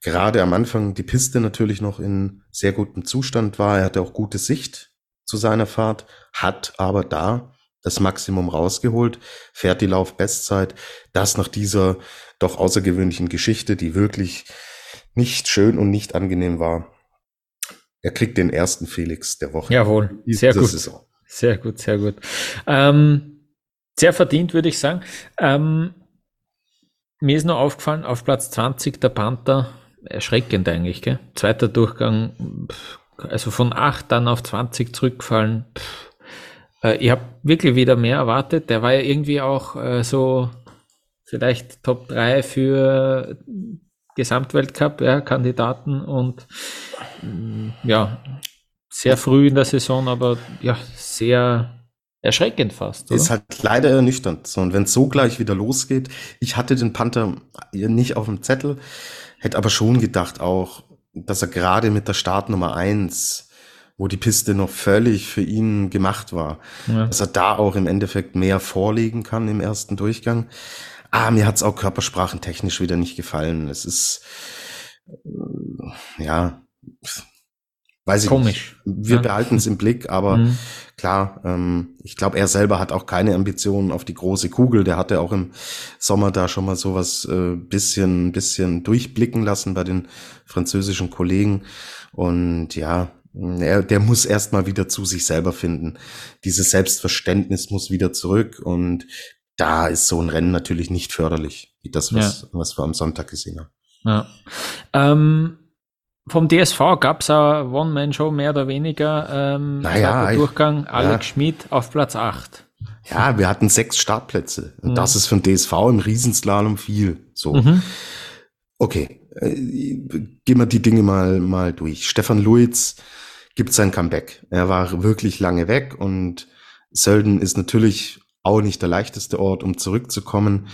[SPEAKER 3] gerade am Anfang die Piste natürlich noch in sehr gutem Zustand war. Er hatte auch gute Sicht zu seiner Fahrt, hat aber da das Maximum rausgeholt, fährt die Laufbestzeit. Das nach dieser doch außergewöhnlichen Geschichte, die wirklich nicht schön und nicht angenehm war. Er kriegt den ersten Felix der Woche.
[SPEAKER 2] Jawohl, sehr gut. Saison. Sehr gut, sehr gut. Ähm, sehr verdient, würde ich sagen. Ähm, mir ist nur aufgefallen, auf Platz 20 der Panther, erschreckend eigentlich, gell? Zweiter Durchgang, also von 8 dann auf 20 zurückgefallen. Pff äh, ich habe wirklich wieder mehr erwartet. Der war ja irgendwie auch äh, so vielleicht Top 3 für Gesamtweltcup, ja, Kandidaten und mm, ja, sehr früh in der Saison, aber ja, sehr erschreckend fast.
[SPEAKER 3] Oder? Ist halt leider ernüchternd. So, und wenn es so gleich wieder losgeht, ich hatte den Panther nicht auf dem Zettel, hätte aber schon gedacht auch, dass er gerade mit der Startnummer 1 wo die Piste noch völlig für ihn gemacht war. Ja. Dass er da auch im Endeffekt mehr vorlegen kann im ersten Durchgang. Ah, mir hat's auch körpersprachentechnisch wieder nicht gefallen. Es ist, äh, ja, Weiß ich
[SPEAKER 2] Komisch.
[SPEAKER 3] Nicht. Wir
[SPEAKER 2] ja.
[SPEAKER 3] behalten es im Blick, aber mhm. klar, ähm, ich glaube, er selber hat auch keine Ambitionen auf die große Kugel. Der hatte auch im Sommer da schon mal sowas äh, bisschen, bisschen durchblicken lassen bei den französischen Kollegen. Und ja, er, der muss erstmal wieder zu sich selber finden. Dieses Selbstverständnis muss wieder zurück und da ist so ein Rennen natürlich nicht förderlich, wie das, was, ja. was wir am Sonntag gesehen haben.
[SPEAKER 2] Ja. Ähm, vom DSV gab es eine One-Man-Show mehr oder weniger. Ähm,
[SPEAKER 3] naja,
[SPEAKER 2] Durchgang Alex ja. Schmid auf Platz 8.
[SPEAKER 3] Ja, wir hatten sechs Startplätze. Und mhm. das ist für den DSV im Riesenslalom viel. So. Mhm. Okay, äh, gehen wir die Dinge mal, mal durch. Stefan Luiz gibt sein Comeback. Er war wirklich lange weg und Sölden ist natürlich auch nicht der leichteste Ort, um zurückzukommen.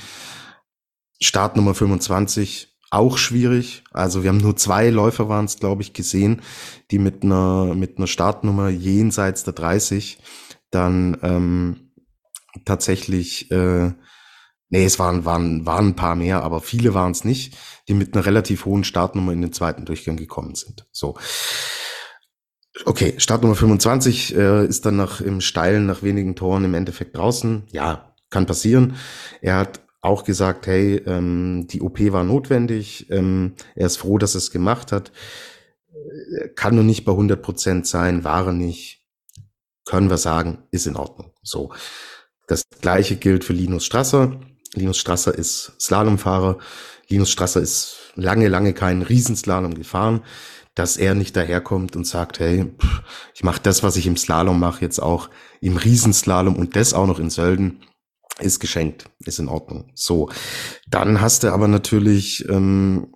[SPEAKER 3] Start Nummer 25 auch schwierig. Also wir haben nur zwei Läufer waren es, glaube ich, gesehen, die mit einer mit einer Startnummer jenseits der 30 dann ähm, tatsächlich äh, Nee, es waren, waren, waren ein paar mehr, aber viele waren es nicht, die mit einer relativ hohen Startnummer in den zweiten Durchgang gekommen sind. So. Okay, Startnummer 25 äh, ist dann nach im Steilen nach wenigen Toren im Endeffekt draußen. Ja, kann passieren. Er hat auch gesagt, hey, ähm, die OP war notwendig, ähm, er ist froh, dass er es gemacht hat, äh, kann nur nicht bei 100 Prozent sein, war er nicht, können wir sagen, ist in Ordnung. So. Das gleiche gilt für Linus Strasser. Linus Strasser ist Slalomfahrer. Linus Strasser ist lange, lange keinen Riesenslalom gefahren, dass er nicht daherkommt und sagt, hey, ich mache das, was ich im Slalom mache, jetzt auch im Riesenslalom und das auch noch in Sölden ist geschenkt, ist in Ordnung. So, dann hast du aber natürlich, ähm,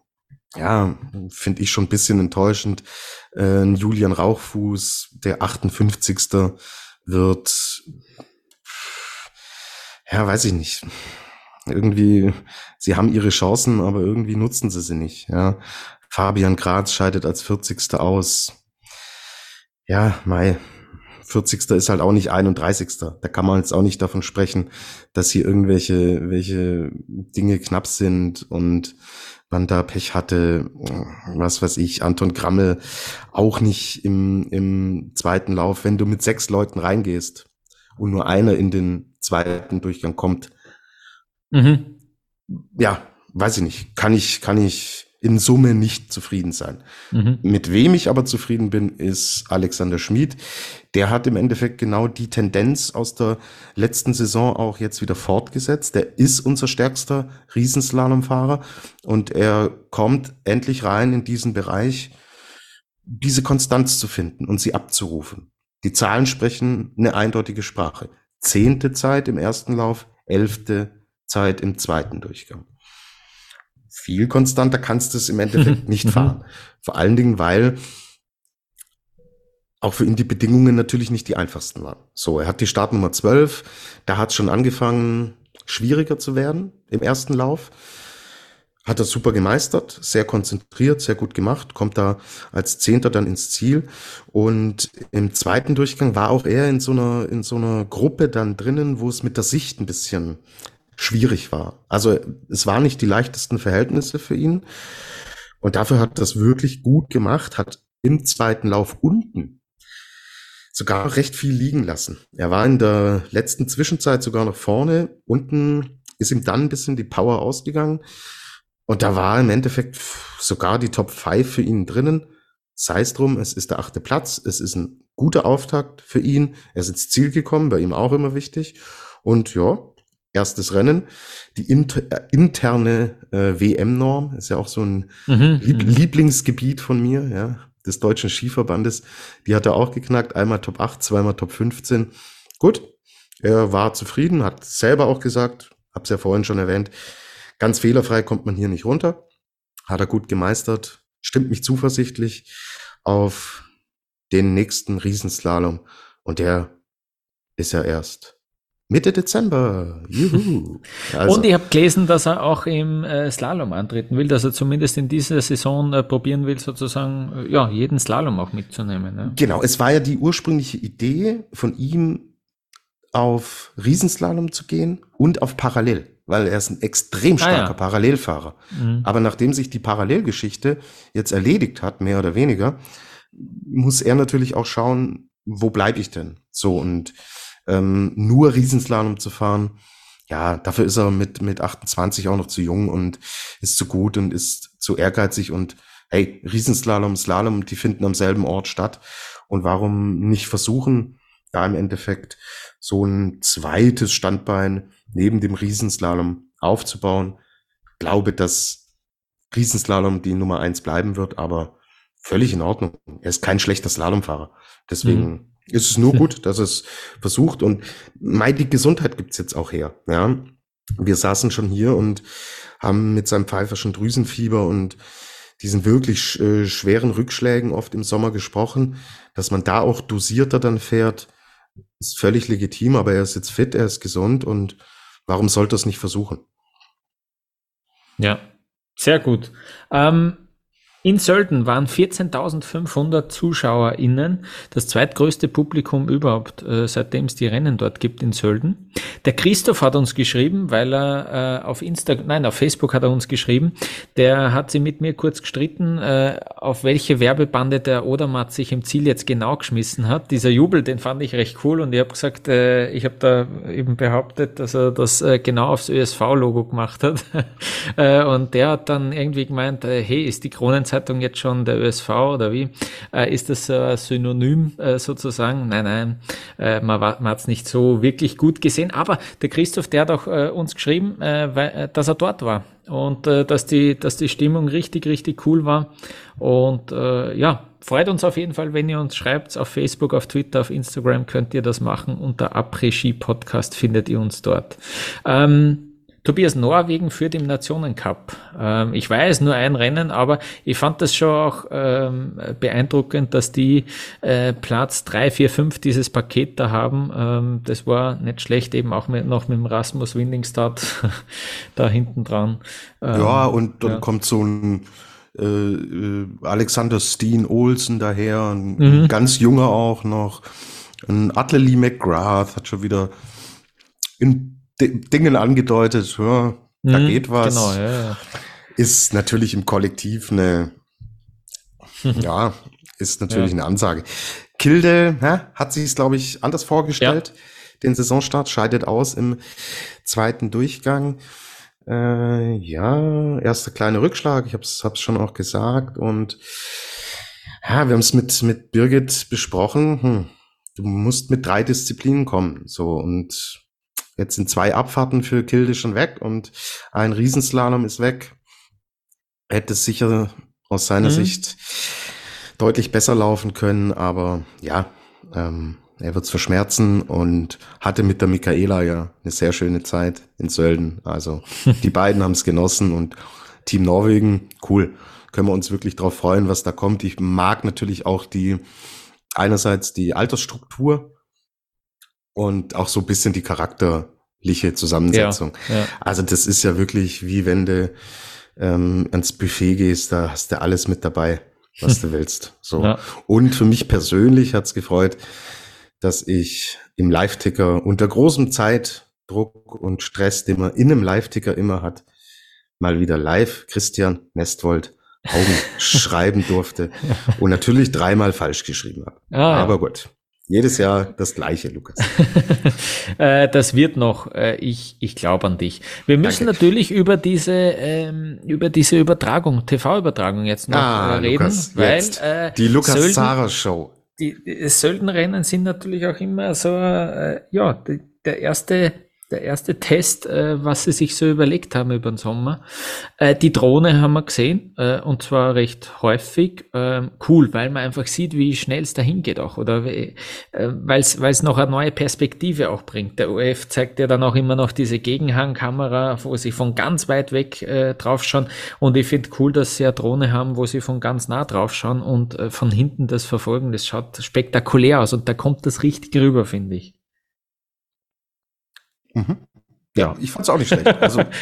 [SPEAKER 3] ja, finde ich schon ein bisschen enttäuschend, äh, Julian Rauchfuß, der 58. wird, ja, weiß ich nicht. Irgendwie, sie haben ihre Chancen, aber irgendwie nutzen sie sie nicht. Ja. Fabian Graz scheidet als 40. aus. Ja, Mai, 40. ist halt auch nicht 31. Da kann man jetzt auch nicht davon sprechen, dass hier irgendwelche welche Dinge knapp sind und man da Pech hatte, was weiß ich, Anton Grammel auch nicht im, im zweiten Lauf. Wenn du mit sechs Leuten reingehst und nur einer in den zweiten Durchgang kommt, mhm. ja, weiß ich nicht, kann ich, kann ich in Summe nicht zufrieden sein. Mhm. Mit wem ich aber zufrieden bin, ist Alexander Schmid. Der hat im Endeffekt genau die Tendenz aus der letzten Saison auch jetzt wieder fortgesetzt. Der ist unser stärkster Riesenslalomfahrer und er kommt endlich rein in diesen Bereich, diese Konstanz zu finden und sie abzurufen. Die Zahlen sprechen eine eindeutige Sprache. Zehnte Zeit im ersten Lauf, elfte Zeit im zweiten Durchgang viel konstanter kannst du es im Endeffekt nicht mhm. fahren. Vor allen Dingen, weil auch für ihn die Bedingungen natürlich nicht die einfachsten waren. So, er hat die Startnummer 12, da hat es schon angefangen, schwieriger zu werden im ersten Lauf. Hat er super gemeistert, sehr konzentriert, sehr gut gemacht, kommt da als Zehnter dann ins Ziel. Und im zweiten Durchgang war auch er in so einer, in so einer Gruppe dann drinnen, wo es mit der Sicht ein bisschen schwierig war. Also es waren nicht die leichtesten Verhältnisse für ihn. Und dafür hat das wirklich gut gemacht, hat im zweiten Lauf unten sogar recht viel liegen lassen. Er war in der letzten Zwischenzeit sogar noch vorne. Unten ist ihm dann ein bisschen die Power ausgegangen. Und da war im Endeffekt sogar die Top 5 für ihn drinnen. Sei es drum, es ist der achte Platz. Es ist ein guter Auftakt für ihn. Er ist ins Ziel gekommen, bei ihm auch immer wichtig. Und ja, erstes Rennen. Die inter, äh, interne äh, WM-Norm ist ja auch so ein mhm, Lieb. Lieblingsgebiet von mir, ja, des deutschen Skiverbandes. Die hat er auch geknackt. Einmal Top 8, zweimal Top 15. Gut, er war zufrieden, hat selber auch gesagt, hab's ja vorhin schon erwähnt, ganz fehlerfrei kommt man hier nicht runter. Hat er gut gemeistert, stimmt mich zuversichtlich auf den nächsten Riesenslalom. Und der ist ja erst Mitte Dezember. Juhu.
[SPEAKER 2] Also. Und ich habe gelesen, dass er auch im äh, Slalom antreten will, dass er zumindest in dieser Saison äh, probieren will, sozusagen äh, ja, jeden Slalom auch mitzunehmen. Ja.
[SPEAKER 3] Genau, es war ja die ursprüngliche Idee von ihm, auf Riesenslalom zu gehen und auf Parallel, weil er ist ein extrem starker ah, ja. Parallelfahrer. Mhm. Aber nachdem sich die Parallelgeschichte jetzt erledigt hat, mehr oder weniger, muss er natürlich auch schauen, wo bleibe ich denn? So und ähm, nur Riesenslalom zu fahren, ja, dafür ist er mit, mit 28 auch noch zu jung und ist zu gut und ist zu ehrgeizig und hey, Riesenslalom, Slalom, die finden am selben Ort statt. Und warum nicht versuchen, da im Endeffekt so ein zweites Standbein neben dem Riesenslalom aufzubauen? Glaube, dass Riesenslalom die Nummer eins bleiben wird, aber völlig in Ordnung. Er ist kein schlechter Slalomfahrer. Deswegen mhm. Ist es nur gut, dass es versucht und mein, die Gesundheit gibt's jetzt auch her. Ja, wir saßen schon hier und haben mit seinem pfeiferschen Drüsenfieber und diesen wirklich äh, schweren Rückschlägen oft im Sommer gesprochen, dass man da auch dosierter dann fährt, ist völlig legitim, aber er ist jetzt fit, er ist gesund und warum sollte er es nicht versuchen?
[SPEAKER 2] Ja, sehr gut. Ähm, in Sölden waren 14.500 ZuschauerInnen, das zweitgrößte Publikum überhaupt, äh, seitdem es die Rennen dort gibt in Sölden. Der Christoph hat uns geschrieben, weil er äh, auf Instagram, nein, auf Facebook hat er uns geschrieben, der hat sie mit mir kurz gestritten, äh, auf welche Werbebande der Odermatt sich im Ziel jetzt genau geschmissen hat. Dieser Jubel, den fand ich recht cool und ich habe gesagt, ich habe da eben behauptet, dass er das genau aufs ÖSV-Logo gemacht hat. und der hat dann irgendwie gemeint, hey, ist die Kronen Zeitung jetzt schon der ÖSV oder wie? Äh, ist das ein Synonym äh, sozusagen? Nein, nein, äh, man, man hat es nicht so wirklich gut gesehen. Aber der Christoph, der hat auch äh, uns geschrieben, äh, weil, äh, dass er dort war und dass, die, dass die Stimmung richtig, richtig cool war. Und ja, freut uns auf jeden Fall, wenn ihr uns schreibt auf Facebook, auf Twitter, auf Instagram könnt ihr das machen. Unter Après-Ski Podcast findet ihr uns dort. Ähm, Tobias Norwegen führt im Nationencup. Ähm, ich weiß nur ein Rennen, aber ich fand das schon auch ähm, beeindruckend, dass die äh, Platz drei, vier, fünf dieses Paket da haben. Ähm, das war nicht schlecht, eben auch mit, noch mit dem Rasmus Windingstad da hinten dran.
[SPEAKER 3] Ähm, ja, und dann ja. kommt so ein äh, äh, Alexander Steen Olsen daher, ein mhm. ganz junger auch noch. Ein Atley McGrath hat schon wieder in Dingen angedeutet, ja, da mhm, geht was. Genau, ja, ja. Ist natürlich im Kollektiv eine, ja, ist natürlich eine Ansage. Kilde hä, hat sich es, glaube ich, anders vorgestellt. Den Saisonstart scheidet aus im zweiten Durchgang. Äh, ja, erster kleine Rückschlag, ich habe es schon auch gesagt. Und ja, wir haben es mit, mit Birgit besprochen. Hm, du musst mit drei Disziplinen kommen. So und Jetzt sind zwei Abfahrten für Kilde schon weg und ein Riesenslalom ist weg. Hätte es sicher aus seiner mhm. Sicht deutlich besser laufen können, aber ja, ähm, er wird es verschmerzen und hatte mit der Michaela ja eine sehr schöne Zeit in Sölden. Also die beiden haben es genossen und Team Norwegen, cool. Können wir uns wirklich darauf freuen, was da kommt. Ich mag natürlich auch die einerseits die Altersstruktur und auch so ein bisschen die charakterliche Zusammensetzung. Ja, ja. Also das ist ja wirklich wie wenn du ähm, ans Buffet gehst, da hast du alles mit dabei, was du willst. So. Ja. Und für mich persönlich hat's gefreut, dass ich im Live-Ticker unter großem Zeitdruck und Stress, den man in einem Live-Ticker immer hat, mal wieder live Christian Nestwold Augen schreiben durfte und natürlich dreimal falsch geschrieben habe. Ah, Aber gut. Jedes Jahr das gleiche, Lukas.
[SPEAKER 2] Äh, das wird noch. Äh, ich, ich glaube an dich. Wir müssen Danke. natürlich über diese, ähm, über diese Übertragung, TV-Übertragung jetzt noch ah, äh, reden, Lukas, weil jetzt.
[SPEAKER 3] Äh, die Lukas Zara Show.
[SPEAKER 2] Die, die Söldenrennen sind natürlich auch immer so, äh, ja, die, der erste der erste Test, äh, was sie sich so überlegt haben über den Sommer. Äh, die Drohne haben wir gesehen, äh, und zwar recht häufig. Ähm, cool, weil man einfach sieht, wie schnell es dahin geht auch, oder äh, weil es noch eine neue Perspektive auch bringt. Der OF zeigt ja dann auch immer noch diese Gegenhangkamera, wo sie von ganz weit weg äh, draufschauen. Und ich finde cool, dass sie eine Drohne haben, wo sie von ganz nah draufschauen und äh, von hinten das verfolgen. Das schaut spektakulär aus und da kommt das richtig rüber, finde ich.
[SPEAKER 3] Mhm. Ja, ich fand es auch nicht schlecht. Also,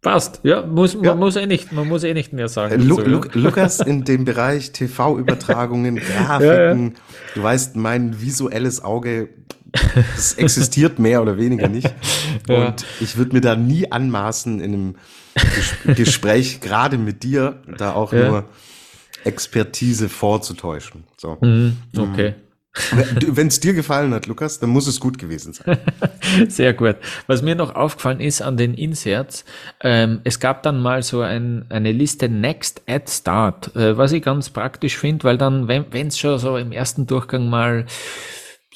[SPEAKER 2] Passt, ja, muss, ja. Man, muss eh nicht, man muss eh nicht mehr sagen.
[SPEAKER 3] Lu, Lu, Lukas in dem Bereich TV-Übertragungen, Grafiken, ja, du weißt, mein visuelles Auge, das existiert mehr oder weniger nicht. Und ich würde mir da nie anmaßen, in einem Ges Gespräch, gerade mit dir, da auch nur Expertise vorzutäuschen. So.
[SPEAKER 2] Mhm, okay.
[SPEAKER 3] Wenn es dir gefallen hat, Lukas, dann muss es gut gewesen sein.
[SPEAKER 2] Sehr gut. Was mir noch aufgefallen ist an den Inserts, ähm, es gab dann mal so ein, eine Liste Next at Start, äh, was ich ganz praktisch finde, weil dann, wenn es schon so im ersten Durchgang mal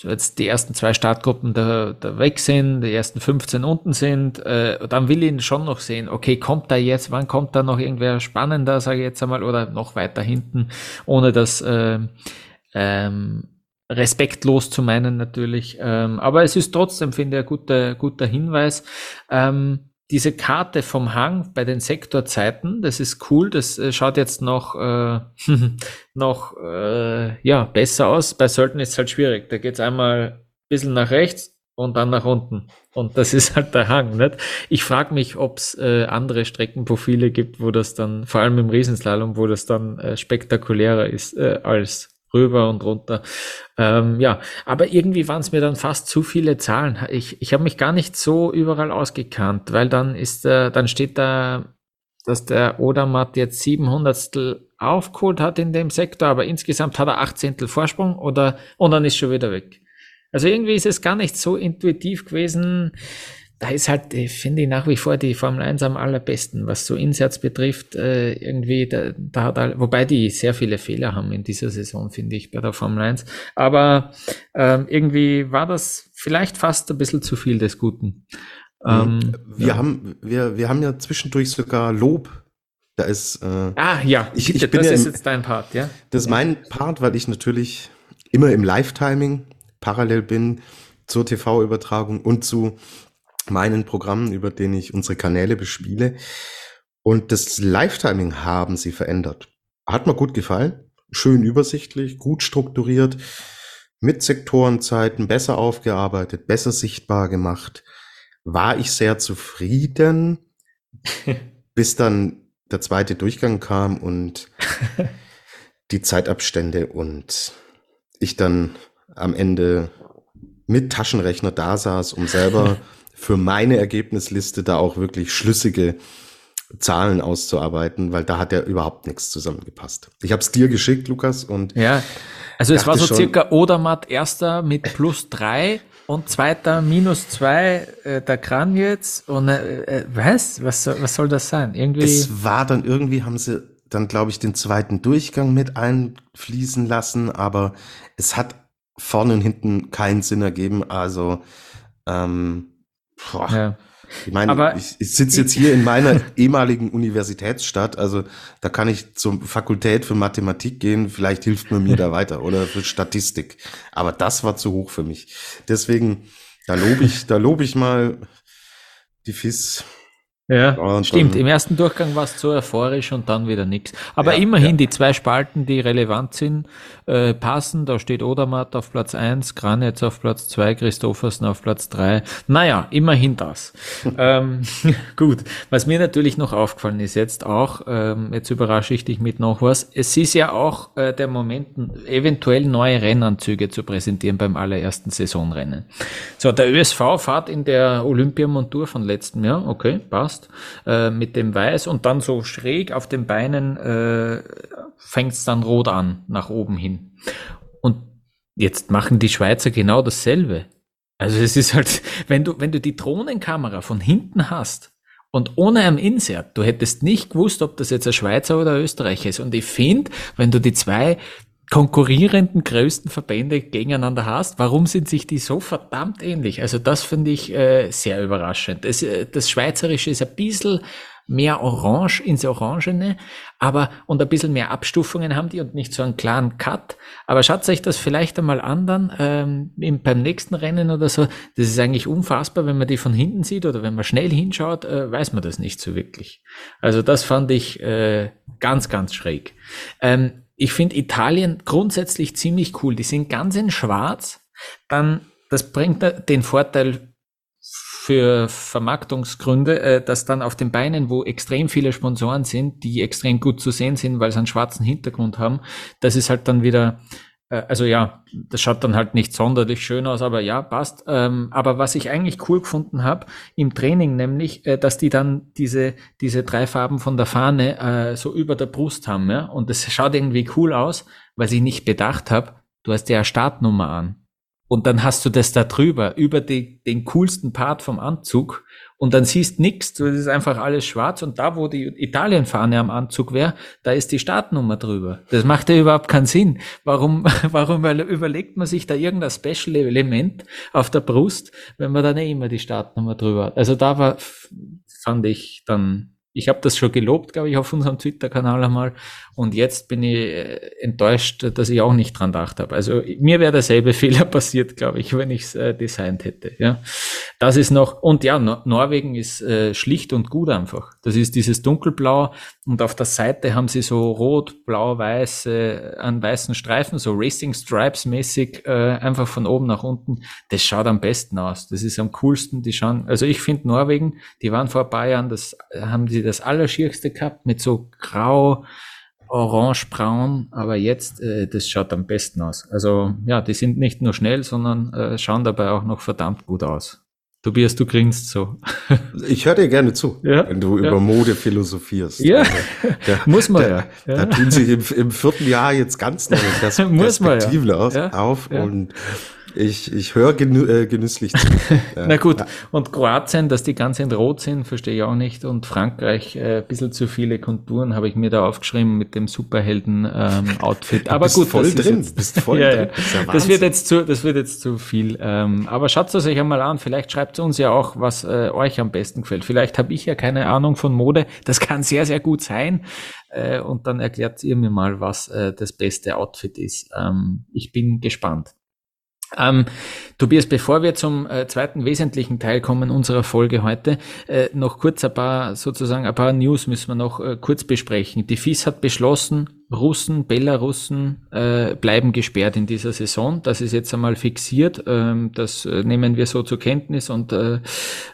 [SPEAKER 2] so jetzt die ersten zwei Startgruppen da, da weg sind, die ersten 15 unten sind, äh, dann will ich schon noch sehen, okay, kommt da jetzt, wann kommt da noch irgendwer spannender, sage ich jetzt einmal, oder noch weiter hinten, ohne dass äh, ähm, respektlos zu meinen natürlich. Ähm, aber es ist trotzdem, finde ich, ein guter, guter Hinweis. Ähm, diese Karte vom Hang bei den Sektorzeiten, das ist cool, das äh, schaut jetzt noch, äh, noch äh, ja, besser aus. Bei Söldern ist es halt schwierig. Da geht es einmal ein bisschen nach rechts und dann nach unten. Und das ist halt der Hang. Nicht? Ich frage mich, ob es äh, andere Streckenprofile gibt, wo das dann, vor allem im Riesenslalom, wo das dann äh, spektakulärer ist äh, als rüber und runter. Ähm, ja, aber irgendwie waren es mir dann fast zu viele Zahlen. Ich, ich habe mich gar nicht so überall ausgekannt, weil dann ist, äh, dann steht da, dass der Odermatt jetzt 700 aufgeholt hat in dem Sektor, aber insgesamt hat er 18 Vorsprung oder und dann ist schon wieder weg. Also irgendwie ist es gar nicht so intuitiv gewesen da ist halt, finde ich, nach wie vor die Formel 1 am allerbesten, was so Inserts betrifft, äh, irgendwie, da, da hat all, wobei die sehr viele Fehler haben in dieser Saison, finde ich, bei der Formel 1. Aber ähm, irgendwie war das vielleicht fast ein bisschen zu viel des Guten.
[SPEAKER 3] Ähm, mhm. wir ja. haben, wir, wir haben ja zwischendurch sogar Lob. Da ist,
[SPEAKER 2] äh, ah, ja, ich, ich bin das ja ist jetzt dein Part, ja?
[SPEAKER 3] Das ist mein Part, weil ich natürlich immer im Live-Timing parallel bin zur TV-Übertragung und zu meinen Programmen, über denen ich unsere Kanäle bespiele. Und das Live-Timing haben sie verändert. Hat mir gut gefallen. Schön übersichtlich, gut strukturiert, mit Sektorenzeiten besser aufgearbeitet, besser sichtbar gemacht. War ich sehr zufrieden, bis dann der zweite Durchgang kam und die Zeitabstände und ich dann am Ende mit Taschenrechner da saß, um selber für meine Ergebnisliste da auch wirklich schlüssige Zahlen auszuarbeiten, weil da hat ja überhaupt nichts zusammengepasst. Ich habe es dir geschickt, Lukas, und
[SPEAKER 2] ja, also es war so circa Odermatt erster mit plus drei und zweiter minus zwei äh, der Kran jetzt und äh, äh, was was soll, was soll das sein?
[SPEAKER 3] Irgendwie es war dann irgendwie haben sie dann glaube ich den zweiten Durchgang mit einfließen lassen, aber es hat vorne und hinten keinen Sinn ergeben. Also ähm, Boah. Ja. Ich meine, Aber ich, ich sitze jetzt hier in meiner ehemaligen Universitätsstadt, also da kann ich zur Fakultät für Mathematik gehen, vielleicht hilft man mir da weiter oder für Statistik. Aber das war zu hoch für mich. Deswegen, da lobe ich, da lobe ich mal die FIS
[SPEAKER 2] ja, und stimmt. Im ersten Durchgang war es zu euphorisch und dann wieder nichts. Aber ja, immerhin ja. die zwei Spalten, die relevant sind, äh, passen. Da steht Odermatt auf Platz eins, Granitz auf Platz zwei, Christoffersen auf Platz drei. Naja, immerhin das. ähm, gut. Was mir natürlich noch aufgefallen ist jetzt auch, ähm, jetzt überrasche ich dich mit noch was. Es ist ja auch äh, der Moment, eventuell neue Rennanzüge zu präsentieren beim allerersten Saisonrennen. So, der ÖSV fährt in der Olympiamontur von letztem Jahr. Okay, passt hast, äh, mit dem Weiß und dann so schräg auf den Beinen äh, fängt es dann rot an, nach oben hin. Und jetzt machen die Schweizer genau dasselbe. Also es ist halt, wenn du, wenn du die Drohnenkamera von hinten hast und ohne ein Insert, du hättest nicht gewusst, ob das jetzt ein Schweizer oder ein Österreicher ist. Und ich finde, wenn du die zwei konkurrierenden größten Verbände gegeneinander hast, warum sind sich die so verdammt ähnlich? Also das finde ich äh, sehr überraschend. Das, äh, das Schweizerische ist ein bisschen mehr orange ins Orangene, aber und ein bisschen mehr Abstufungen haben die und nicht so einen klaren Cut. Aber schaut euch das vielleicht einmal an dann ähm, beim nächsten Rennen oder so. Das ist eigentlich unfassbar, wenn man die von hinten sieht oder wenn man schnell hinschaut, äh, weiß man das nicht so wirklich. Also das fand ich äh, ganz, ganz schräg. Ähm, ich finde Italien grundsätzlich ziemlich cool. Die sind ganz in schwarz. Dann, das bringt den Vorteil für Vermarktungsgründe, äh, dass dann auf den Beinen, wo extrem viele Sponsoren sind, die extrem gut zu sehen sind, weil sie einen schwarzen Hintergrund haben, das ist halt dann wieder also ja, das schaut dann halt nicht sonderlich schön aus, aber ja, passt. Ähm, aber was ich eigentlich cool gefunden habe im Training, nämlich, äh, dass die dann diese, diese drei Farben von der Fahne äh, so über der Brust haben. Ja? Und das schaut irgendwie cool aus, weil ich nicht bedacht habe, du hast ja eine Startnummer an. Und dann hast du das da drüber, über die, den coolsten Part vom Anzug und dann siehst nichts, das ist einfach alles schwarz und da, wo die Italienfahne am Anzug wäre, da ist die Startnummer drüber. Das macht ja überhaupt keinen Sinn. Warum, warum überlegt man sich da irgendein Special Element auf der Brust, wenn man da nicht immer die Startnummer drüber hat? Also da war, fand ich dann ich habe das schon gelobt, glaube ich, auf unserem Twitter-Kanal einmal. Und jetzt bin ich äh, enttäuscht, dass ich auch nicht dran gedacht habe. Also mir wäre derselbe Fehler passiert, glaube ich, wenn ich es äh, designt hätte. Ja, das ist noch und ja, no Norwegen ist äh, schlicht und gut einfach. Das ist dieses dunkelblau und auf der Seite haben sie so rot, blau, weiß äh, an weißen Streifen, so Racing Stripes mäßig, äh, einfach von oben nach unten. Das schaut am besten aus. Das ist am coolsten. Die schauen. Also ich finde Norwegen, die waren vor ein paar Jahren, das haben die das Allerschierste gehabt mit so grau, orange, braun, aber jetzt, äh, das schaut am besten aus. Also ja, die sind nicht nur schnell, sondern äh, schauen dabei auch noch verdammt gut aus. Tobias, du grinst so.
[SPEAKER 3] Ich höre dir gerne zu, ja, wenn du ja. über Mode philosophierst.
[SPEAKER 2] Ja, also, da, muss man
[SPEAKER 3] da, ja. Da tun sich im, im, vierten Jahr jetzt ganz neue Perspektiven ja. auf und ich, ich höre genü äh, genüsslich zu.
[SPEAKER 2] Ja. Na gut, und Kroatien, dass die ganz in Rot sind, verstehe ich auch nicht. Und Frankreich, äh, ein bisschen zu viele Konturen habe ich mir da aufgeschrieben mit dem Superhelden-Outfit. Ähm, aber gut,
[SPEAKER 3] voll
[SPEAKER 2] das
[SPEAKER 3] drin.
[SPEAKER 2] Jetzt, bist voll ja, drin. Das, ja das, wird jetzt zu, das wird jetzt zu viel. Ähm, aber schaut es euch einmal an. Vielleicht schreibt uns ja auch, was äh, euch am besten gefällt. Vielleicht habe ich ja keine Ahnung von Mode. Das kann sehr, sehr gut sein. Äh, und dann erklärt ihr mir mal, was äh, das beste Outfit ist. Ähm, ich bin gespannt. Ähm, Tobias, bevor wir zum äh, zweiten wesentlichen Teil kommen unserer Folge heute, äh, noch kurz ein paar, sozusagen ein paar News müssen wir noch äh, kurz besprechen. Die FIS hat beschlossen, Russen, Belarussen äh, bleiben gesperrt in dieser Saison. Das ist jetzt einmal fixiert. Ähm, das äh, nehmen wir so zur Kenntnis und äh,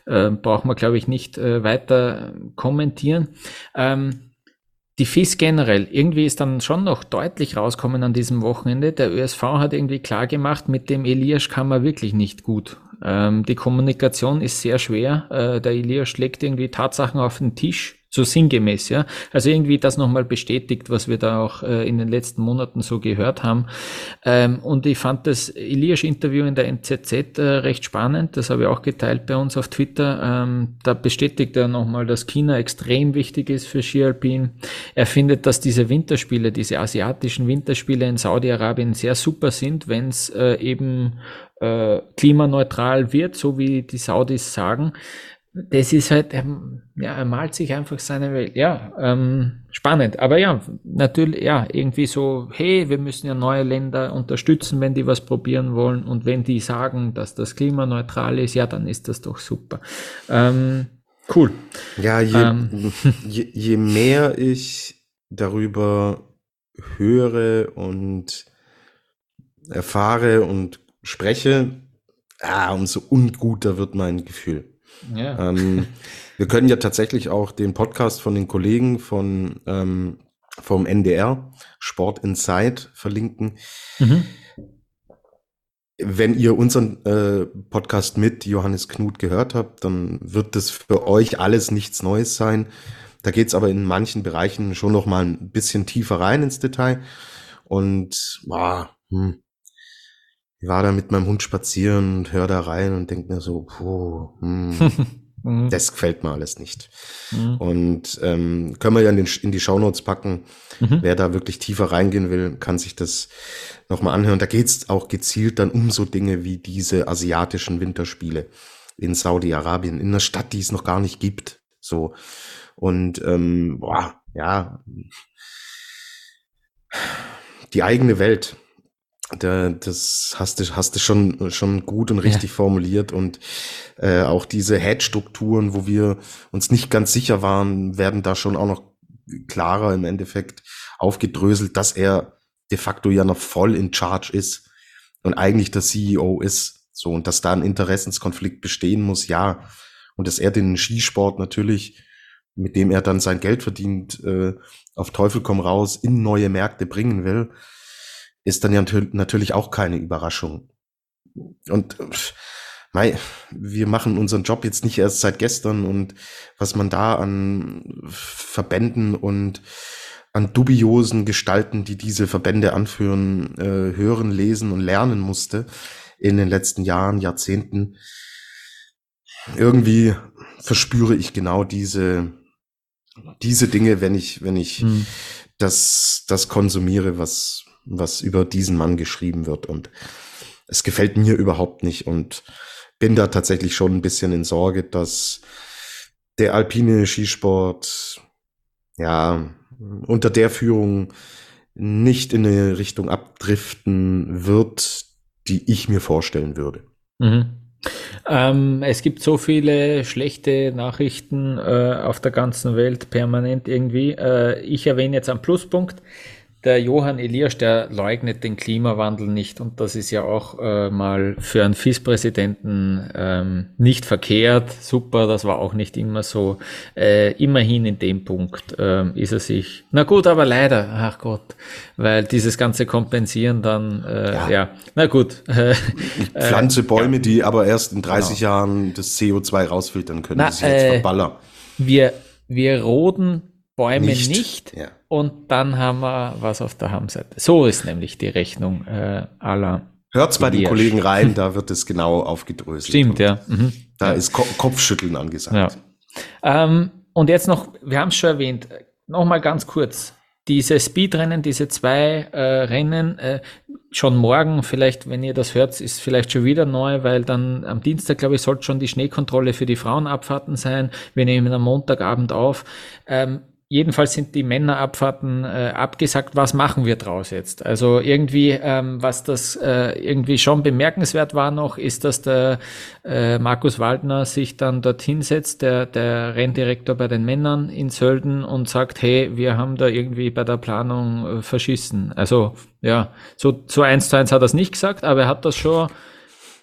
[SPEAKER 2] brauchen wir, glaube ich, nicht weiter kommentieren. Ähm, die FIS generell, irgendwie ist dann schon noch deutlich rauskommen an diesem Wochenende. Der ÖSV hat irgendwie klar gemacht, mit dem Elias kann man wirklich nicht gut. Ähm, die Kommunikation ist sehr schwer. Äh, der Elias schlägt irgendwie Tatsachen auf den Tisch so sinngemäß, ja. Also irgendwie das nochmal bestätigt, was wir da auch äh, in den letzten Monaten so gehört haben. Ähm, und ich fand das Elias-Interview in der NZZ äh, recht spannend. Das habe ich auch geteilt bei uns auf Twitter. Ähm, da bestätigt er nochmal, dass China extrem wichtig ist für Ski Alpin. Er findet, dass diese Winterspiele, diese asiatischen Winterspiele in Saudi-Arabien sehr super sind, wenn es äh, eben äh, klimaneutral wird, so wie die Saudis sagen das ist halt, ähm, ja, er malt sich einfach seine Welt. Ja, ähm, spannend. Aber ja, natürlich, ja, irgendwie so, hey, wir müssen ja neue Länder unterstützen, wenn die was probieren wollen. Und wenn die sagen, dass das klimaneutral ist, ja, dann ist das doch super. Ähm, cool.
[SPEAKER 3] Ja, je, ähm. je, je mehr ich darüber höre und erfahre und spreche, ah, umso unguter wird mein Gefühl. Ja. Ähm, wir können ja tatsächlich auch den Podcast von den Kollegen von ähm, vom NDR Sport Insight verlinken. Mhm. Wenn ihr unseren äh, Podcast mit Johannes Knut gehört habt, dann wird das für euch alles nichts Neues sein. Da geht's aber in manchen Bereichen schon noch mal ein bisschen tiefer rein ins Detail. Und boah, hm, ich war da mit meinem Hund spazieren und höre da rein und denke mir so, puh, hm, mhm. das gefällt mir alles nicht. Mhm. Und ähm, können wir ja in, den, in die Shownotes packen. Mhm. Wer da wirklich tiefer reingehen will, kann sich das nochmal anhören. Da geht's auch gezielt dann um so Dinge wie diese asiatischen Winterspiele in Saudi-Arabien, in einer Stadt, die es noch gar nicht gibt. So. Und ähm, boah, ja, die eigene Welt da, das hast du, hast du schon, schon gut und richtig ja. formuliert und äh, auch diese Head-Strukturen, wo wir uns nicht ganz sicher waren, werden da schon auch noch klarer im Endeffekt aufgedröselt, dass er de facto ja noch voll in Charge ist und eigentlich der CEO ist. So, und dass da ein Interessenskonflikt bestehen muss, ja. Und dass er den Skisport natürlich, mit dem er dann sein Geld verdient, äh, auf Teufel komm raus in neue Märkte bringen will ist dann ja natürlich auch keine Überraschung. Und mei, wir machen unseren Job jetzt nicht erst seit gestern und was man da an Verbänden und an dubiosen Gestalten, die diese Verbände anführen, äh, hören, lesen und lernen musste in den letzten Jahren, Jahrzehnten. Irgendwie verspüre ich genau diese, diese Dinge, wenn ich, wenn ich hm. das, das konsumiere, was, was über diesen Mann geschrieben wird. Und es gefällt mir überhaupt nicht und bin da tatsächlich schon ein bisschen in Sorge, dass der alpine Skisport, ja, unter der Führung nicht in eine Richtung abdriften wird, die ich mir vorstellen würde.
[SPEAKER 2] Mhm. Ähm, es gibt so viele schlechte Nachrichten äh, auf der ganzen Welt permanent irgendwie. Äh, ich erwähne jetzt einen Pluspunkt der Johann Elias, der leugnet den Klimawandel nicht und das ist ja auch äh, mal für einen FIS-Präsidenten ähm, nicht verkehrt. Super, das war auch nicht immer so. Äh, immerhin in dem Punkt äh, ist er sich. Na gut, aber leider, ach Gott, weil dieses ganze Kompensieren dann, äh, ja. ja. na gut.
[SPEAKER 3] ich pflanze Bäume, ja. die aber erst in 30 genau. Jahren das CO2 rausfiltern können.
[SPEAKER 2] Na, das ist jetzt äh, verballern. Wir, wir roden Bäume nicht, nicht ja. und dann haben wir was auf der Hamseite. So ist nämlich die Rechnung äh, aller.
[SPEAKER 3] Hört's bei den Kollegen rein, da wird es genau aufgedröselt.
[SPEAKER 2] Stimmt, ja. Mhm.
[SPEAKER 3] Da ist Ko Kopfschütteln angesagt.
[SPEAKER 2] Ja. Ähm, und jetzt noch, wir haben es schon erwähnt, nochmal ganz kurz. Diese Speedrennen, diese zwei äh, Rennen, äh, schon morgen, vielleicht, wenn ihr das hört, ist vielleicht schon wieder neu, weil dann am Dienstag, glaube ich, sollte schon die Schneekontrolle für die Frauenabfahrten sein. Wir nehmen am Montagabend auf. Ähm, Jedenfalls sind die Männerabfahrten äh, abgesagt. Was machen wir draus jetzt? Also irgendwie, ähm, was das äh, irgendwie schon bemerkenswert war noch, ist, dass der äh, Markus Waldner sich dann dorthin setzt, der, der Renndirektor bei den Männern in Sölden und sagt, hey, wir haben da irgendwie bei der Planung äh, verschissen. Also ja, so, so eins zu eins hat er es nicht gesagt, aber er hat das schon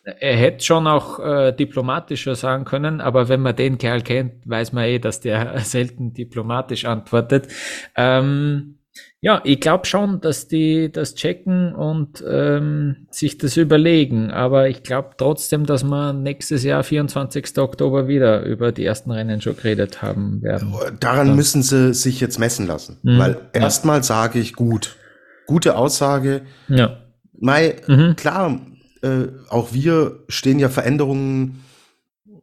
[SPEAKER 2] er hätte schon auch äh, diplomatischer sagen können, aber wenn man den Kerl kennt, weiß man eh, dass der selten diplomatisch antwortet. Ähm, ja, ich glaube schon, dass die das checken und ähm, sich das überlegen, aber ich glaube trotzdem, dass wir nächstes Jahr, 24. Oktober, wieder über die ersten Rennen schon geredet haben werden.
[SPEAKER 3] Daran ja. müssen sie sich jetzt messen lassen, mhm. weil erstmal sage ich gut, gute Aussage. Ja. Mai, mhm. klar, äh, auch wir stehen ja Veränderungen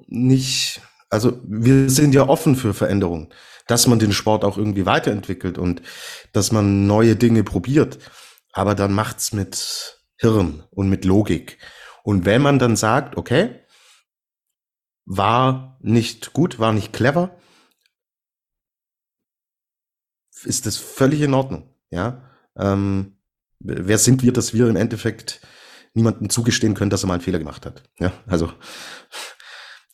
[SPEAKER 3] nicht, also wir sind ja offen für Veränderungen, dass man den Sport auch irgendwie weiterentwickelt und dass man neue Dinge probiert. Aber dann macht's mit Hirn und mit Logik. Und wenn man dann sagt, okay, war nicht gut, war nicht clever, ist das völlig in Ordnung. Ja, ähm, wer sind wir, dass wir im Endeffekt niemandem zugestehen können, dass er mal einen Fehler gemacht hat. Ja, also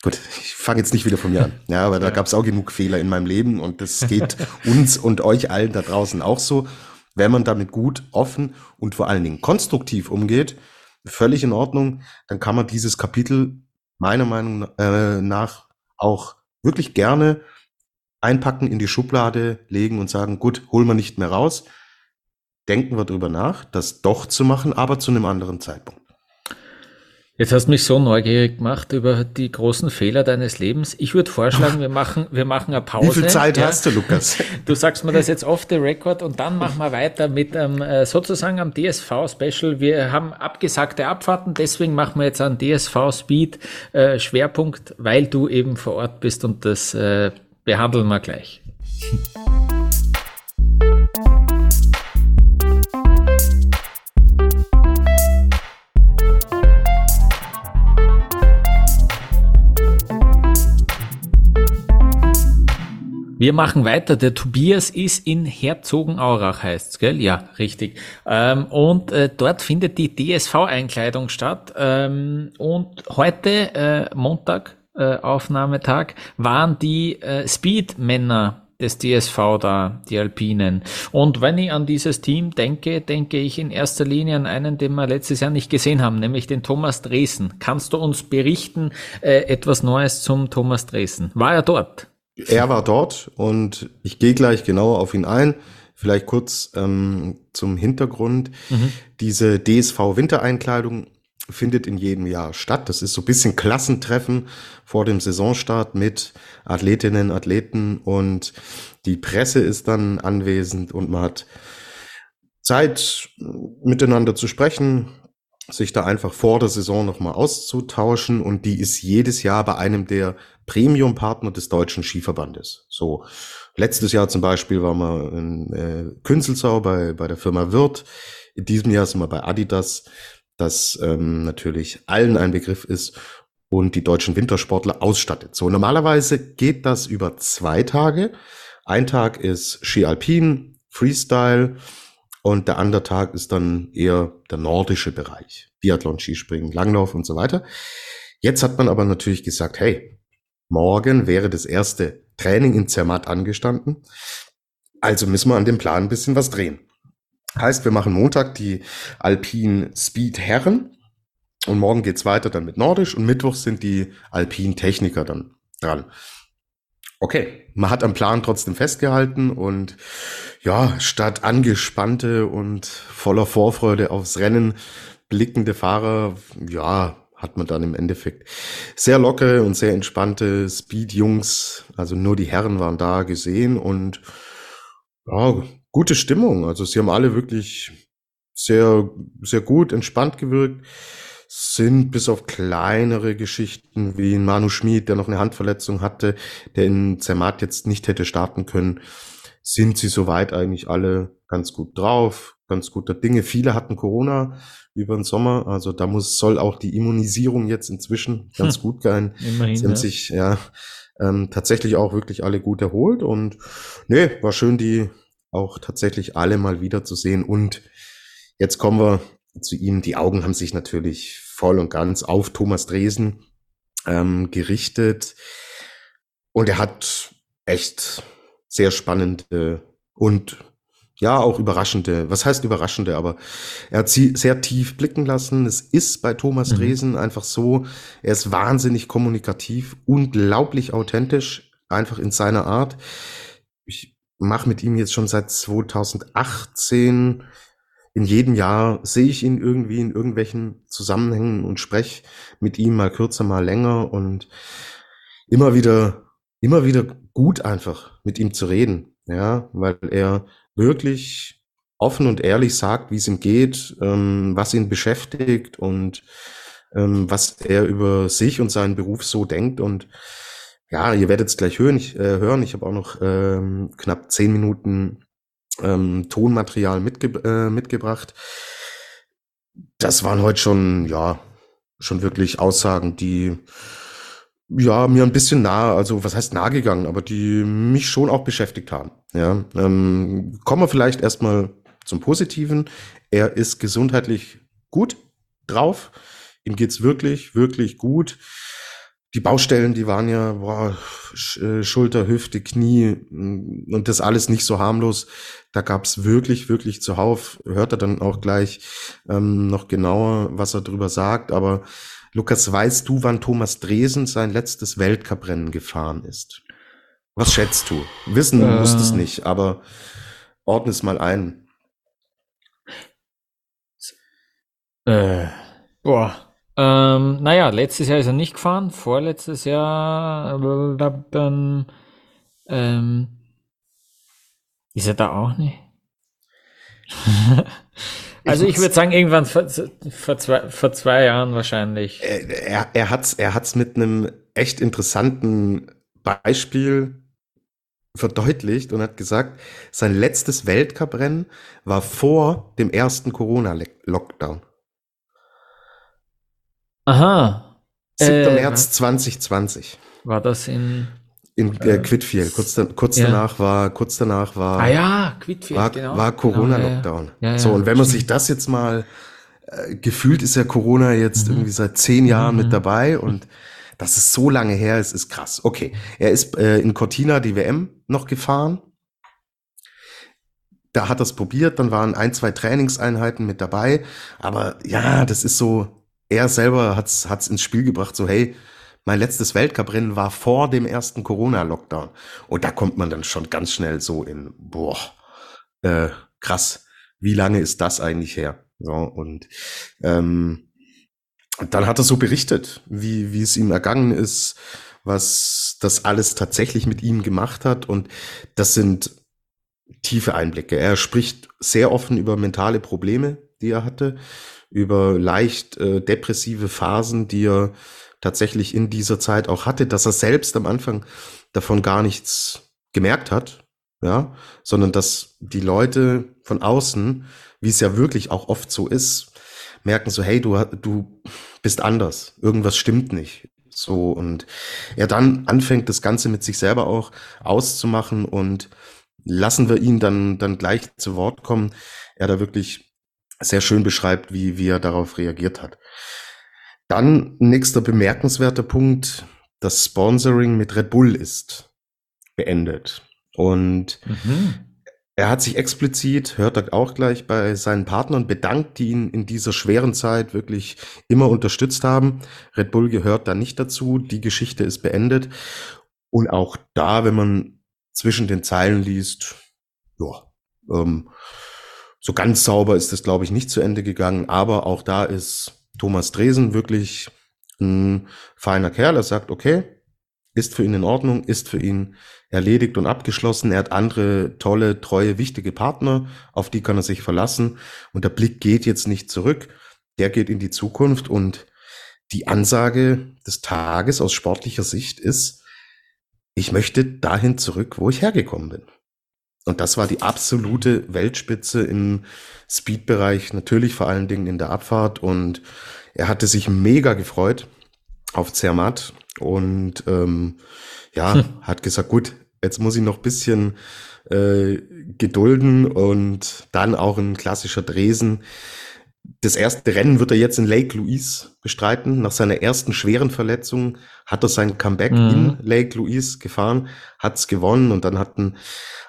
[SPEAKER 3] gut, ich fange jetzt nicht wieder von mir an. Ja, aber da gab es auch genug Fehler in meinem Leben und das geht uns und euch allen da draußen auch so. Wenn man damit gut, offen und vor allen Dingen konstruktiv umgeht, völlig in Ordnung, dann kann man dieses Kapitel meiner Meinung äh, nach auch wirklich gerne einpacken, in die Schublade legen und sagen, gut, holen wir nicht mehr raus denken wir darüber nach, das doch zu machen, aber zu einem anderen Zeitpunkt.
[SPEAKER 2] Jetzt hast du mich so neugierig gemacht über die großen Fehler deines Lebens. Ich würde vorschlagen, wir machen, wir machen eine Pause.
[SPEAKER 3] Wie viel Zeit ja. hast du, Lukas?
[SPEAKER 2] Du sagst mir das jetzt off the record und dann machen wir weiter mit ähm, sozusagen am DSV-Special. Wir haben abgesagte Abfahrten, deswegen machen wir jetzt einen DSV-Speed-Schwerpunkt, äh, weil du eben vor Ort bist und das äh, behandeln wir gleich. Wir machen weiter. Der Tobias ist in Herzogenaurach, heißt's, gell? Ja, richtig. Ähm, und äh, dort findet die DSV-Einkleidung statt. Ähm, und heute, äh, Montag, äh, Aufnahmetag, waren die äh, Speed-Männer des DSV da, die Alpinen. Und wenn ich an dieses Team denke, denke ich in erster Linie an einen, den wir letztes Jahr nicht gesehen haben, nämlich den Thomas Dresen. Kannst du uns berichten, äh, etwas Neues zum Thomas Dresen? War er dort?
[SPEAKER 3] Er war dort und ich gehe gleich genauer auf ihn ein. Vielleicht kurz ähm, zum Hintergrund. Mhm. Diese DSV-Wintereinkleidung findet in jedem Jahr statt. Das ist so ein bisschen Klassentreffen vor dem Saisonstart mit Athletinnen, Athleten und die Presse ist dann anwesend und man hat Zeit miteinander zu sprechen, sich da einfach vor der Saison nochmal auszutauschen und die ist jedes Jahr bei einem der Premium-Partner des Deutschen Skiverbandes. So, letztes Jahr zum Beispiel waren wir in äh, Künzelsau bei, bei der Firma Wirth. In diesem Jahr sind wir bei Adidas, das ähm, natürlich allen ein Begriff ist und die deutschen Wintersportler ausstattet. So, normalerweise geht das über zwei Tage. Ein Tag ist Ski Alpin, Freestyle, und der andere Tag ist dann eher der nordische Bereich. Biathlon, Skispringen, Langlauf und so weiter. Jetzt hat man aber natürlich gesagt, hey, morgen wäre das erste Training in Zermatt angestanden. Also müssen wir an dem Plan ein bisschen was drehen. Heißt, wir machen Montag die Alpin Speed Herren und morgen geht's weiter dann mit Nordisch und Mittwoch sind die Alpin Techniker dann dran. Okay, man hat am Plan trotzdem festgehalten und ja, statt angespannte und voller Vorfreude aufs Rennen blickende Fahrer, ja, hat man dann im Endeffekt sehr lockere und sehr entspannte Speed-Jungs, also nur die Herren waren da gesehen und ja, gute Stimmung. Also sie haben alle wirklich sehr, sehr gut, entspannt gewirkt sind bis auf kleinere Geschichten wie ein Manu Schmid, der noch eine Handverletzung hatte, der in Zermatt jetzt nicht hätte starten können, sind sie soweit eigentlich alle ganz gut drauf, ganz guter Dinge. Viele hatten Corona über den Sommer, also da muss soll auch die Immunisierung jetzt inzwischen ganz hm. gut gehen. Immerhin, sie haben ja. sich ja ähm, tatsächlich auch wirklich alle gut erholt und nee, war schön, die auch tatsächlich alle mal wieder zu sehen und jetzt kommen wir zu ihm. Die Augen haben sich natürlich voll und ganz auf Thomas Dresen ähm, gerichtet. Und er hat echt sehr spannende und ja, auch überraschende, was heißt überraschende, aber er hat sie sehr tief blicken lassen. Es ist bei Thomas mhm. Dresen einfach so, er ist wahnsinnig kommunikativ, unglaublich authentisch, einfach in seiner Art. Ich mache mit ihm jetzt schon seit 2018 in jedem Jahr sehe ich ihn irgendwie in irgendwelchen Zusammenhängen und spreche mit ihm mal kürzer, mal länger und immer wieder, immer wieder gut einfach mit ihm zu reden, ja, weil er wirklich offen und ehrlich sagt, wie es ihm geht, ähm, was ihn beschäftigt und ähm, was er über sich und seinen Beruf so denkt und ja, ihr werdet es gleich hören. Ich, äh, ich habe auch noch ähm, knapp zehn Minuten ähm, Tonmaterial mitge äh, mitgebracht. Das waren heute schon, ja, schon wirklich Aussagen, die ja mir ein bisschen nah, also was heißt nah gegangen, aber die mich schon auch beschäftigt haben. Ja, ähm, kommen wir vielleicht erstmal zum Positiven. Er ist gesundheitlich gut drauf. Ihm geht's wirklich, wirklich gut die Baustellen, die waren ja boah, äh, Schulter, Hüfte, Knie mm, und das alles nicht so harmlos. Da gab's wirklich, wirklich zuhauf. Hört er dann auch gleich ähm, noch genauer, was er drüber sagt. Aber Lukas, weißt du, wann Thomas Dresen sein letztes Weltcuprennen gefahren ist? Was schätzt du? Wissen äh, musst es nicht, aber ordne es mal ein.
[SPEAKER 2] Äh, boah. Ähm, naja, letztes Jahr ist er nicht gefahren, vorletztes Jahr äh, ähm, ist er da auch nicht. also ich würde sagen, irgendwann vor, vor, zwei, vor zwei Jahren wahrscheinlich.
[SPEAKER 3] Er, er hat es er hat's mit einem echt interessanten Beispiel verdeutlicht und hat gesagt, sein letztes Weltcuprennen war vor dem ersten Corona-Lockdown.
[SPEAKER 2] Aha.
[SPEAKER 3] 7. Äh, März 2020.
[SPEAKER 2] War das in
[SPEAKER 3] in äh, äh Quidfield. Kurz, da, kurz ja. danach war, kurz danach war.
[SPEAKER 2] Ah ja, Quidfield,
[SPEAKER 3] war, genau. War Corona-Lockdown. Ja, ja. so, und wenn man sich das jetzt mal, äh, gefühlt ist ja Corona jetzt mhm. irgendwie seit zehn Jahren mhm. mit dabei und dass es so lange her ist, ist krass. Okay. Er ist äh, in Cortina die WM noch gefahren. Da hat er es probiert, dann waren ein, zwei Trainingseinheiten mit dabei. Aber ja, das ist so, er selber hat's hat's ins Spiel gebracht, so hey, mein letztes Weltcuprennen war vor dem ersten Corona-Lockdown. Und da kommt man dann schon ganz schnell so in, boah, äh, krass, wie lange ist das eigentlich her? So, und ähm, dann hat er so berichtet, wie, wie es ihm ergangen ist, was das alles tatsächlich mit ihm gemacht hat. Und das sind tiefe Einblicke. Er spricht sehr offen über mentale Probleme, die er hatte, über leicht äh, depressive Phasen, die er tatsächlich in dieser Zeit auch hatte, dass er selbst am Anfang davon gar nichts gemerkt hat, ja, sondern dass die Leute von außen, wie es ja wirklich auch oft so ist, merken so, hey, du, du bist anders, irgendwas stimmt nicht. So, und er dann anfängt, das Ganze mit sich selber auch auszumachen und lassen wir ihn dann, dann gleich zu Wort kommen. Er da wirklich sehr schön beschreibt, wie, wie er darauf reagiert hat. Dann nächster bemerkenswerter Punkt, das Sponsoring mit Red Bull ist beendet. Und mhm. er hat sich explizit, hört er auch gleich bei seinen Partnern bedankt, die ihn in dieser schweren Zeit wirklich immer unterstützt haben. Red Bull gehört da nicht dazu. Die Geschichte ist beendet. Und auch da, wenn man zwischen den Zeilen liest, ja, ähm, so ganz sauber ist das, glaube ich, nicht zu Ende gegangen. Aber auch da ist Thomas Dresen wirklich ein feiner Kerl. Er sagt, okay, ist für ihn in Ordnung, ist für ihn erledigt und abgeschlossen. Er hat andere tolle, treue, wichtige Partner, auf die kann er sich verlassen. Und der Blick geht jetzt nicht zurück, der geht in die Zukunft. Und die Ansage des Tages aus sportlicher Sicht ist, ich möchte dahin zurück, wo ich hergekommen bin. Und das war die absolute Weltspitze im Speed-Bereich, natürlich vor allen Dingen in der Abfahrt. Und er hatte sich mega gefreut auf Zermatt und ähm, ja, hm. hat gesagt, gut, jetzt muss ich noch bisschen äh, gedulden und dann auch ein klassischer Dresen. Das erste Rennen wird er jetzt in Lake Louise bestreiten. Nach seiner ersten schweren Verletzung hat er sein Comeback mhm. in Lake Louise gefahren, hat's gewonnen und dann hat ein,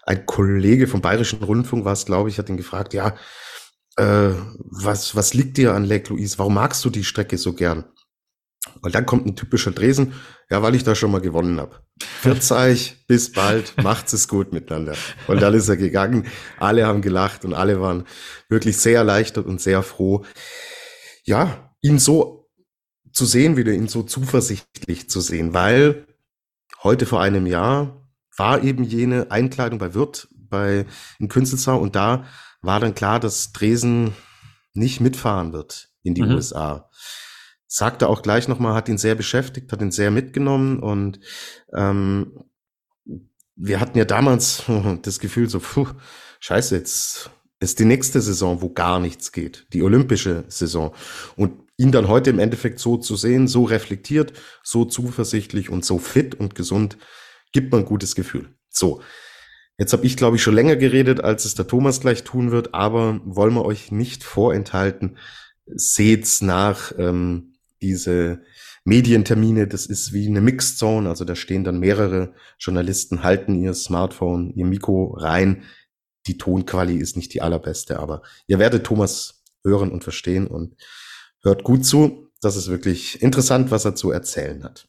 [SPEAKER 3] ein Kollege vom Bayerischen Rundfunk, was glaube ich, hat ihn gefragt, ja, äh, was, was liegt dir an Lake Louise? Warum magst du die Strecke so gern? Und dann kommt ein typischer Dresen, ja, weil ich da schon mal gewonnen habe. Verzeih, bis bald, macht's es gut miteinander. Und dann ist er gegangen, alle haben gelacht und alle waren wirklich sehr erleichtert und sehr froh. Ja, ihn so zu sehen, wieder ihn so zuversichtlich zu sehen, weil heute vor einem Jahr war eben jene Einkleidung bei Wirt bei in Künzelsau und da war dann klar, dass Dresen nicht mitfahren wird in die mhm. USA. Sagte auch gleich nochmal, hat ihn sehr beschäftigt, hat ihn sehr mitgenommen und ähm, wir hatten ja damals das Gefühl so, puh, scheiße, jetzt ist die nächste Saison, wo gar nichts geht, die olympische Saison. Und ihn dann heute im Endeffekt so zu sehen, so reflektiert, so zuversichtlich und so fit und gesund, gibt man ein gutes Gefühl. So, Jetzt habe ich, glaube ich, schon länger geredet, als es der Thomas gleich tun wird, aber wollen wir euch nicht vorenthalten. Seht's nach ähm, diese Medientermine, das ist wie eine Mixed Zone, also da stehen dann mehrere Journalisten, halten ihr Smartphone, ihr Mikro rein. Die Tonquali ist nicht die allerbeste, aber ihr werdet Thomas hören und verstehen und hört gut zu. Das ist wirklich interessant, was er zu erzählen hat.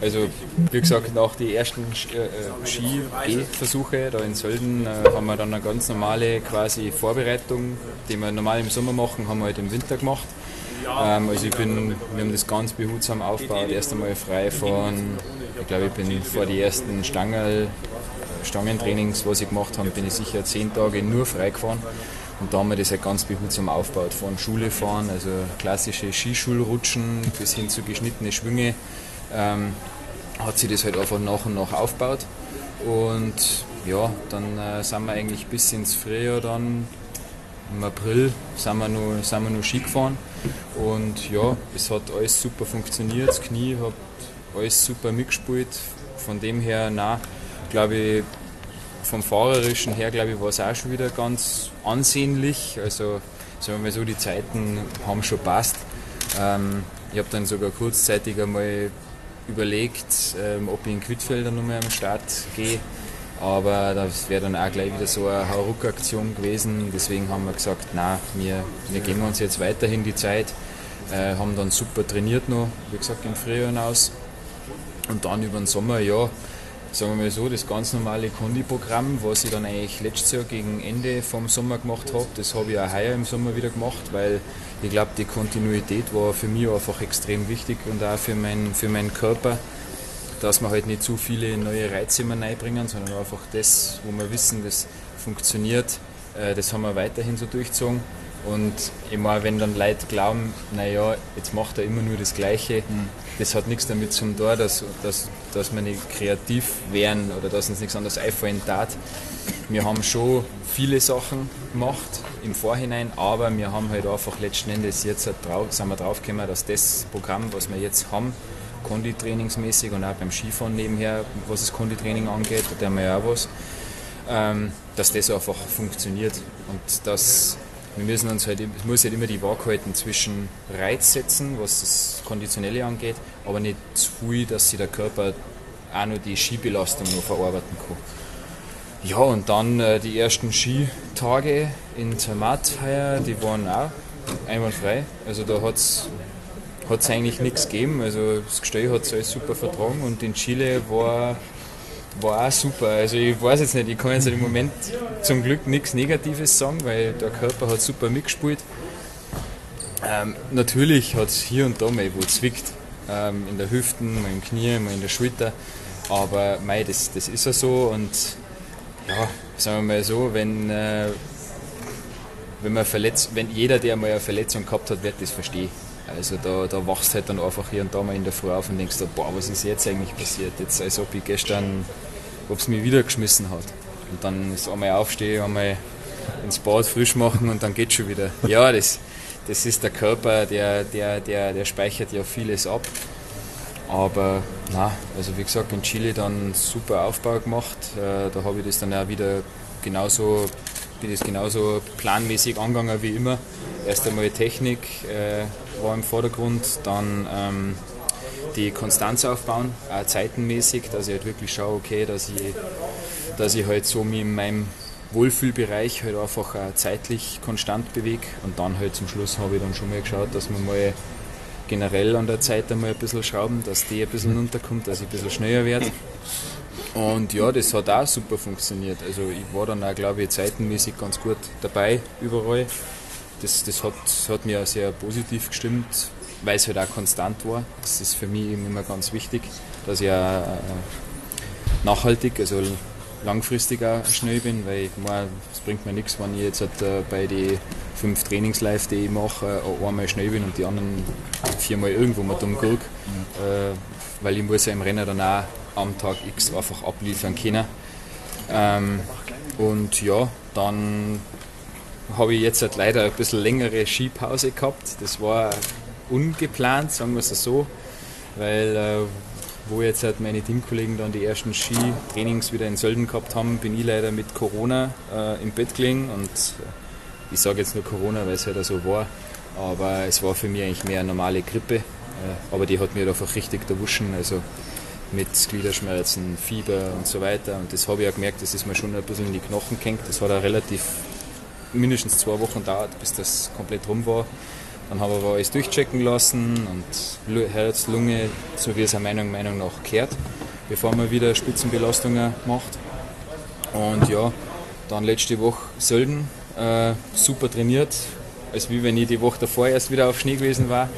[SPEAKER 7] Also, wie gesagt, nach den ersten äh, Ski-B-Versuche da in Sölden äh, haben wir dann eine ganz normale quasi Vorbereitung, die wir normal im Sommer machen, haben wir halt im Winter gemacht. Ähm, also ich bin, wir haben das ganz behutsam aufgebaut, erst einmal frei fahren. Ich glaube, ich bin vor die ersten Stangen, Stangentrainings, was ich gemacht habe, bin ich sicher zehn Tage nur frei gefahren. Und da haben wir das halt ganz behutsam aufgebaut. Von Schule fahren, also klassische Skischulrutschen bis hin zu geschnittene Schwünge ähm, hat sich das halt einfach nach und nach aufgebaut. Und ja, dann äh, sind wir eigentlich bis ins Frühjahr dann, im April, sind wir noch, sind wir noch Ski gefahren. Und ja, es hat alles super funktioniert, das Knie hat alles super mitgespielt. Von dem her, na, glaube ich, vom Fahrerischen her, glaube ich, war es auch schon wieder ganz ansehnlich. Also, sagen wir mal so, die Zeiten haben schon passt. Ähm, ich habe dann sogar kurzzeitig einmal überlegt, ähm, ob ich in Quidfelder nochmal am Start gehe. Aber das wäre dann auch gleich wieder so eine Hauruck-Aktion gewesen. Deswegen haben wir gesagt, na, wir, wir geben uns jetzt weiterhin die Zeit. Äh, haben dann super trainiert noch, wie gesagt, im Frühjahr hinaus. Und dann über den Sommer, ja, sagen wir mal so, das ganz normale Kondi-Programm, was ich dann eigentlich letztes Jahr gegen Ende vom Sommer gemacht habe, das habe ich auch heuer im Sommer wieder gemacht, weil ich glaube, die Kontinuität war für mich einfach extrem wichtig und auch für, mein, für meinen Körper, dass wir halt nicht zu viele neue Reize immer reinbringen, sondern einfach das, wo wir wissen, das funktioniert, äh, das haben wir weiterhin so durchgezogen. Und immer wenn dann Leute glauben, naja, jetzt macht er immer nur das Gleiche, mhm. das hat nichts damit zu tun, dass, dass, dass wir nicht kreativ wären oder dass uns nichts anderes einfallen tat. Wir haben schon viele Sachen gemacht im Vorhinein, aber wir haben halt einfach letzten Endes jetzt drauf, sind wir draufgekommen, dass das Programm, was wir jetzt haben, Konditrainingsmäßig und auch beim Skifahren nebenher, was das Konditraining angeht, da haben wir ja auch was, ähm, dass das einfach funktioniert und dass wir müssen uns halt, es muss halt immer die Waage halten zwischen Reiz setzen, was das Konditionelle angeht, aber nicht zu viel, dass sich der Körper auch noch die Skibelastung noch verarbeiten kann. Ja, und dann äh, die ersten Skitage in Zermatt heuer, die waren auch einwandfrei. Also da hat es eigentlich nichts gegeben. Also das Gestell hat es alles super vertragen und in Chile war war auch super. Also ich weiß jetzt nicht, ich kann jetzt im Moment zum Glück nichts Negatives sagen, weil der Körper hat super mitgespielt. Ähm, natürlich hat es hier und da mal wo zwickt. Ähm, in der Hüfte, mal im Knie, mal in der Schulter. Aber mei, das, das ist ja so und ja, sagen wir mal so, wenn, äh, wenn man verletzt, wenn jeder, der mal eine Verletzung gehabt hat, wird das verstehen. Also da, da wachst halt dann einfach hier und da mal in der Früh auf und denkst, boah, was ist jetzt eigentlich passiert? Jetzt als ob ich gestern, ob es mich wieder geschmissen hat. Und dann ist einmal aufstehen, einmal ins Bad frisch machen und dann geht schon wieder. Ja, das, das ist der Körper, der, der, der, der speichert ja vieles ab. Aber na, also wie gesagt, in Chile dann super Aufbau gemacht. Äh, da habe ich das dann auch wieder genauso, bin das genauso planmäßig angegangen wie immer. Erst einmal Technik, äh, war im Vordergrund. Dann ähm, die Konstanz aufbauen, auch zeitenmäßig, dass ich halt wirklich schaue, okay, dass ich, dass ich halt so in meinem Wohlfühlbereich halt einfach auch zeitlich konstant bewege. Und dann halt zum Schluss habe ich dann schon mal geschaut, dass man mal generell an der Zeit einmal ein bisschen schrauben, dass die ein bisschen runterkommt, dass ich ein bisschen schneller werde. Und ja, das hat auch super funktioniert. Also ich war dann auch, glaube ich, zeitenmäßig ganz gut dabei überall das, das hat, hat mir sehr positiv gestimmt, weil es halt auch konstant war. Das ist für mich immer ganz wichtig, dass ich auch äh, nachhaltig, also langfristig auch schnell bin, weil ich es bringt mir nichts, wenn ich jetzt halt, bei den fünf Trainings live, die ich mache, äh, einmal schnell bin und die anderen viermal irgendwo mal dumm kriege, mhm. weil ich muss ja im Rennen dann auch am Tag X einfach abliefern können. Ähm, und ja, dann habe ich jetzt halt leider ein bisschen längere Skipause gehabt. Das war ungeplant, sagen wir es so, weil äh, wo jetzt halt meine Teamkollegen dann die ersten Skitrainings wieder in Sölden gehabt haben, bin ich leider mit Corona äh, im Bett gelegen und äh, ich sage jetzt nur Corona, weil es halt so war, aber es war für mich eigentlich mehr eine normale Grippe, äh, aber die hat mir einfach richtig erwuschen, also mit Gliederschmerzen, Fieber und so weiter und das habe ich auch gemerkt, das ist mir schon ein bisschen in die Knochen gehängt, das hat auch relativ mindestens zwei Wochen dauert, bis das komplett rum war. Dann haben wir aber alles durchchecken lassen und Herz, Lunge, so wie es einer Meinung, Meinung nach kehrt, bevor man wieder Spitzenbelastungen macht. Und ja, dann letzte Woche Sölden, äh, super trainiert, als wie wenn ich die Woche davor erst wieder auf Schnee gewesen war.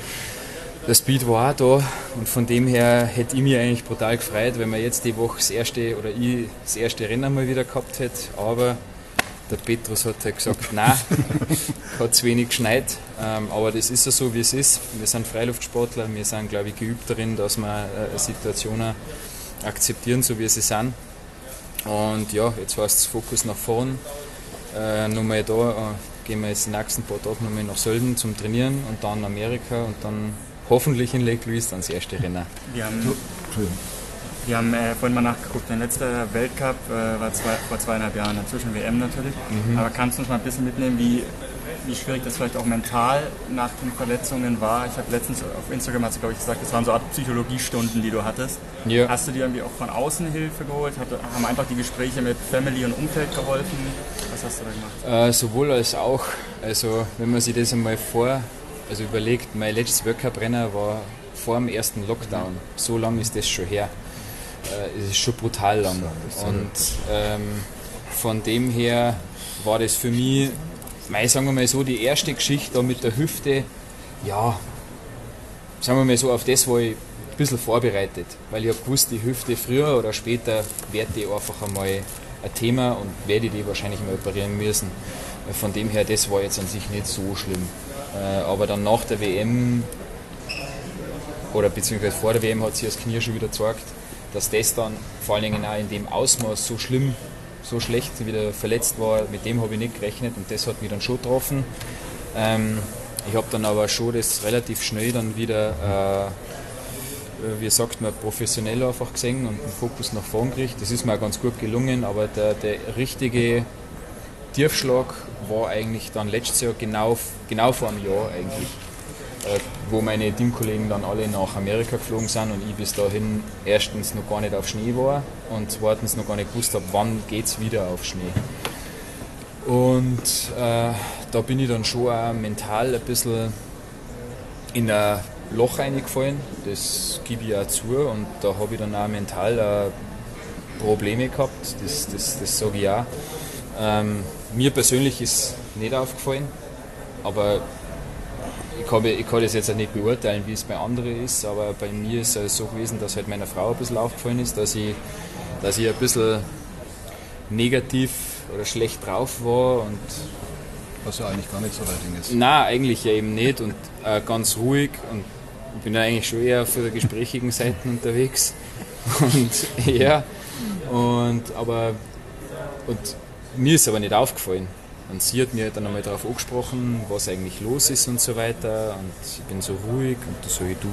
[SPEAKER 7] Der Speed war auch da und von dem her hätte ich mich eigentlich brutal gefreut, wenn man jetzt die Woche das erste oder ich das erste Rennen mal wieder gehabt hätte. Aber der Petrus hat halt gesagt, nein, hat zu wenig geschneit. Ähm, aber das ist ja so, wie es ist. Wir sind Freiluftsportler, wir sind, glaube ich, geübt darin, dass wir äh, Situationen akzeptieren, so wie sie sind. Und ja, jetzt heißt es Fokus nach vorn. Äh, nochmal da äh, gehen wir jetzt die nächsten paar Tage nochmal nach Sölden zum Trainieren und dann Amerika und dann hoffentlich in Lake Louise dann das erste Rennen.
[SPEAKER 8] Wir haben. Wir haben äh, vorhin mal nachgeguckt, der letzte Weltcup äh, war zwei, vor zweieinhalb Jahren, dazwischen WM natürlich. Mhm. Aber kannst du uns mal ein bisschen mitnehmen, wie, wie schwierig das vielleicht auch mental nach den Verletzungen war? Ich habe letztens auf Instagram, hast du glaube ich gesagt, das waren so Art Psychologiestunden, die du hattest. Ja. Hast du dir irgendwie auch von außen Hilfe geholt? Hat, haben einfach die Gespräche mit Family und Umfeld geholfen? Was hast du da
[SPEAKER 7] gemacht? Äh, sowohl als auch. Also wenn man sich das einmal vor, also überlegt, mein letztes Weltcup-Renner war vor dem ersten Lockdown. So lange ist das schon her. Äh, es ist schon brutal lang. Und ähm, von dem her war das für mich, mei, sagen wir mal so, die erste Geschichte da mit der Hüfte, ja, sagen wir mal so, auf das war ich ein bisschen vorbereitet, weil ich habe gewusst, die Hüfte früher oder später wird die einfach einmal ein Thema und werde die wahrscheinlich mal operieren müssen. Von dem her, das war jetzt an sich nicht so schlimm. Äh, aber dann nach der WM oder beziehungsweise vor der WM hat sich das Knie schon wieder gezeigt, dass das dann vor allen Dingen auch in dem Ausmaß so schlimm, so schlecht wieder verletzt war, mit dem habe ich nicht gerechnet und das hat mich dann schon getroffen. Ähm, ich habe dann aber schon das relativ schnell dann wieder, äh, wie sagt man, professionell einfach gesehen und den Fokus nach vorn gekriegt. Das ist mir auch ganz gut gelungen, aber der, der richtige Tiefschlag war eigentlich dann letztes Jahr genau, genau vor einem Jahr eigentlich, äh, wo meine Teamkollegen dann alle nach Amerika geflogen sind und ich bis dahin erstens noch gar nicht auf Schnee war und zweitens noch gar nicht gewusst habe, wann geht es wieder auf Schnee. Und äh, da bin ich dann schon auch mental ein bisschen in ein Loch reingefallen, das gebe ich auch zu und da habe ich dann auch mental auch Probleme gehabt, das, das, das sage ich auch. Ähm, mir persönlich ist nicht aufgefallen, aber ich kann, ich kann das jetzt auch nicht beurteilen, wie es bei anderen ist, aber bei mir ist es so gewesen, dass halt meiner Frau ein bisschen aufgefallen ist, dass ich, dass ich ein bisschen negativ oder schlecht drauf war und
[SPEAKER 9] was ja eigentlich gar nicht so weit ist.
[SPEAKER 7] Nein, eigentlich ja eben nicht und äh, ganz ruhig und ich bin ja eigentlich schon eher für die gesprächigen Seiten unterwegs. Und ja, und aber und mir ist aber nicht aufgefallen. Und sie hat mir dann einmal darauf angesprochen, was eigentlich los ist und so weiter. Und ich bin so ruhig und da sage ich, du,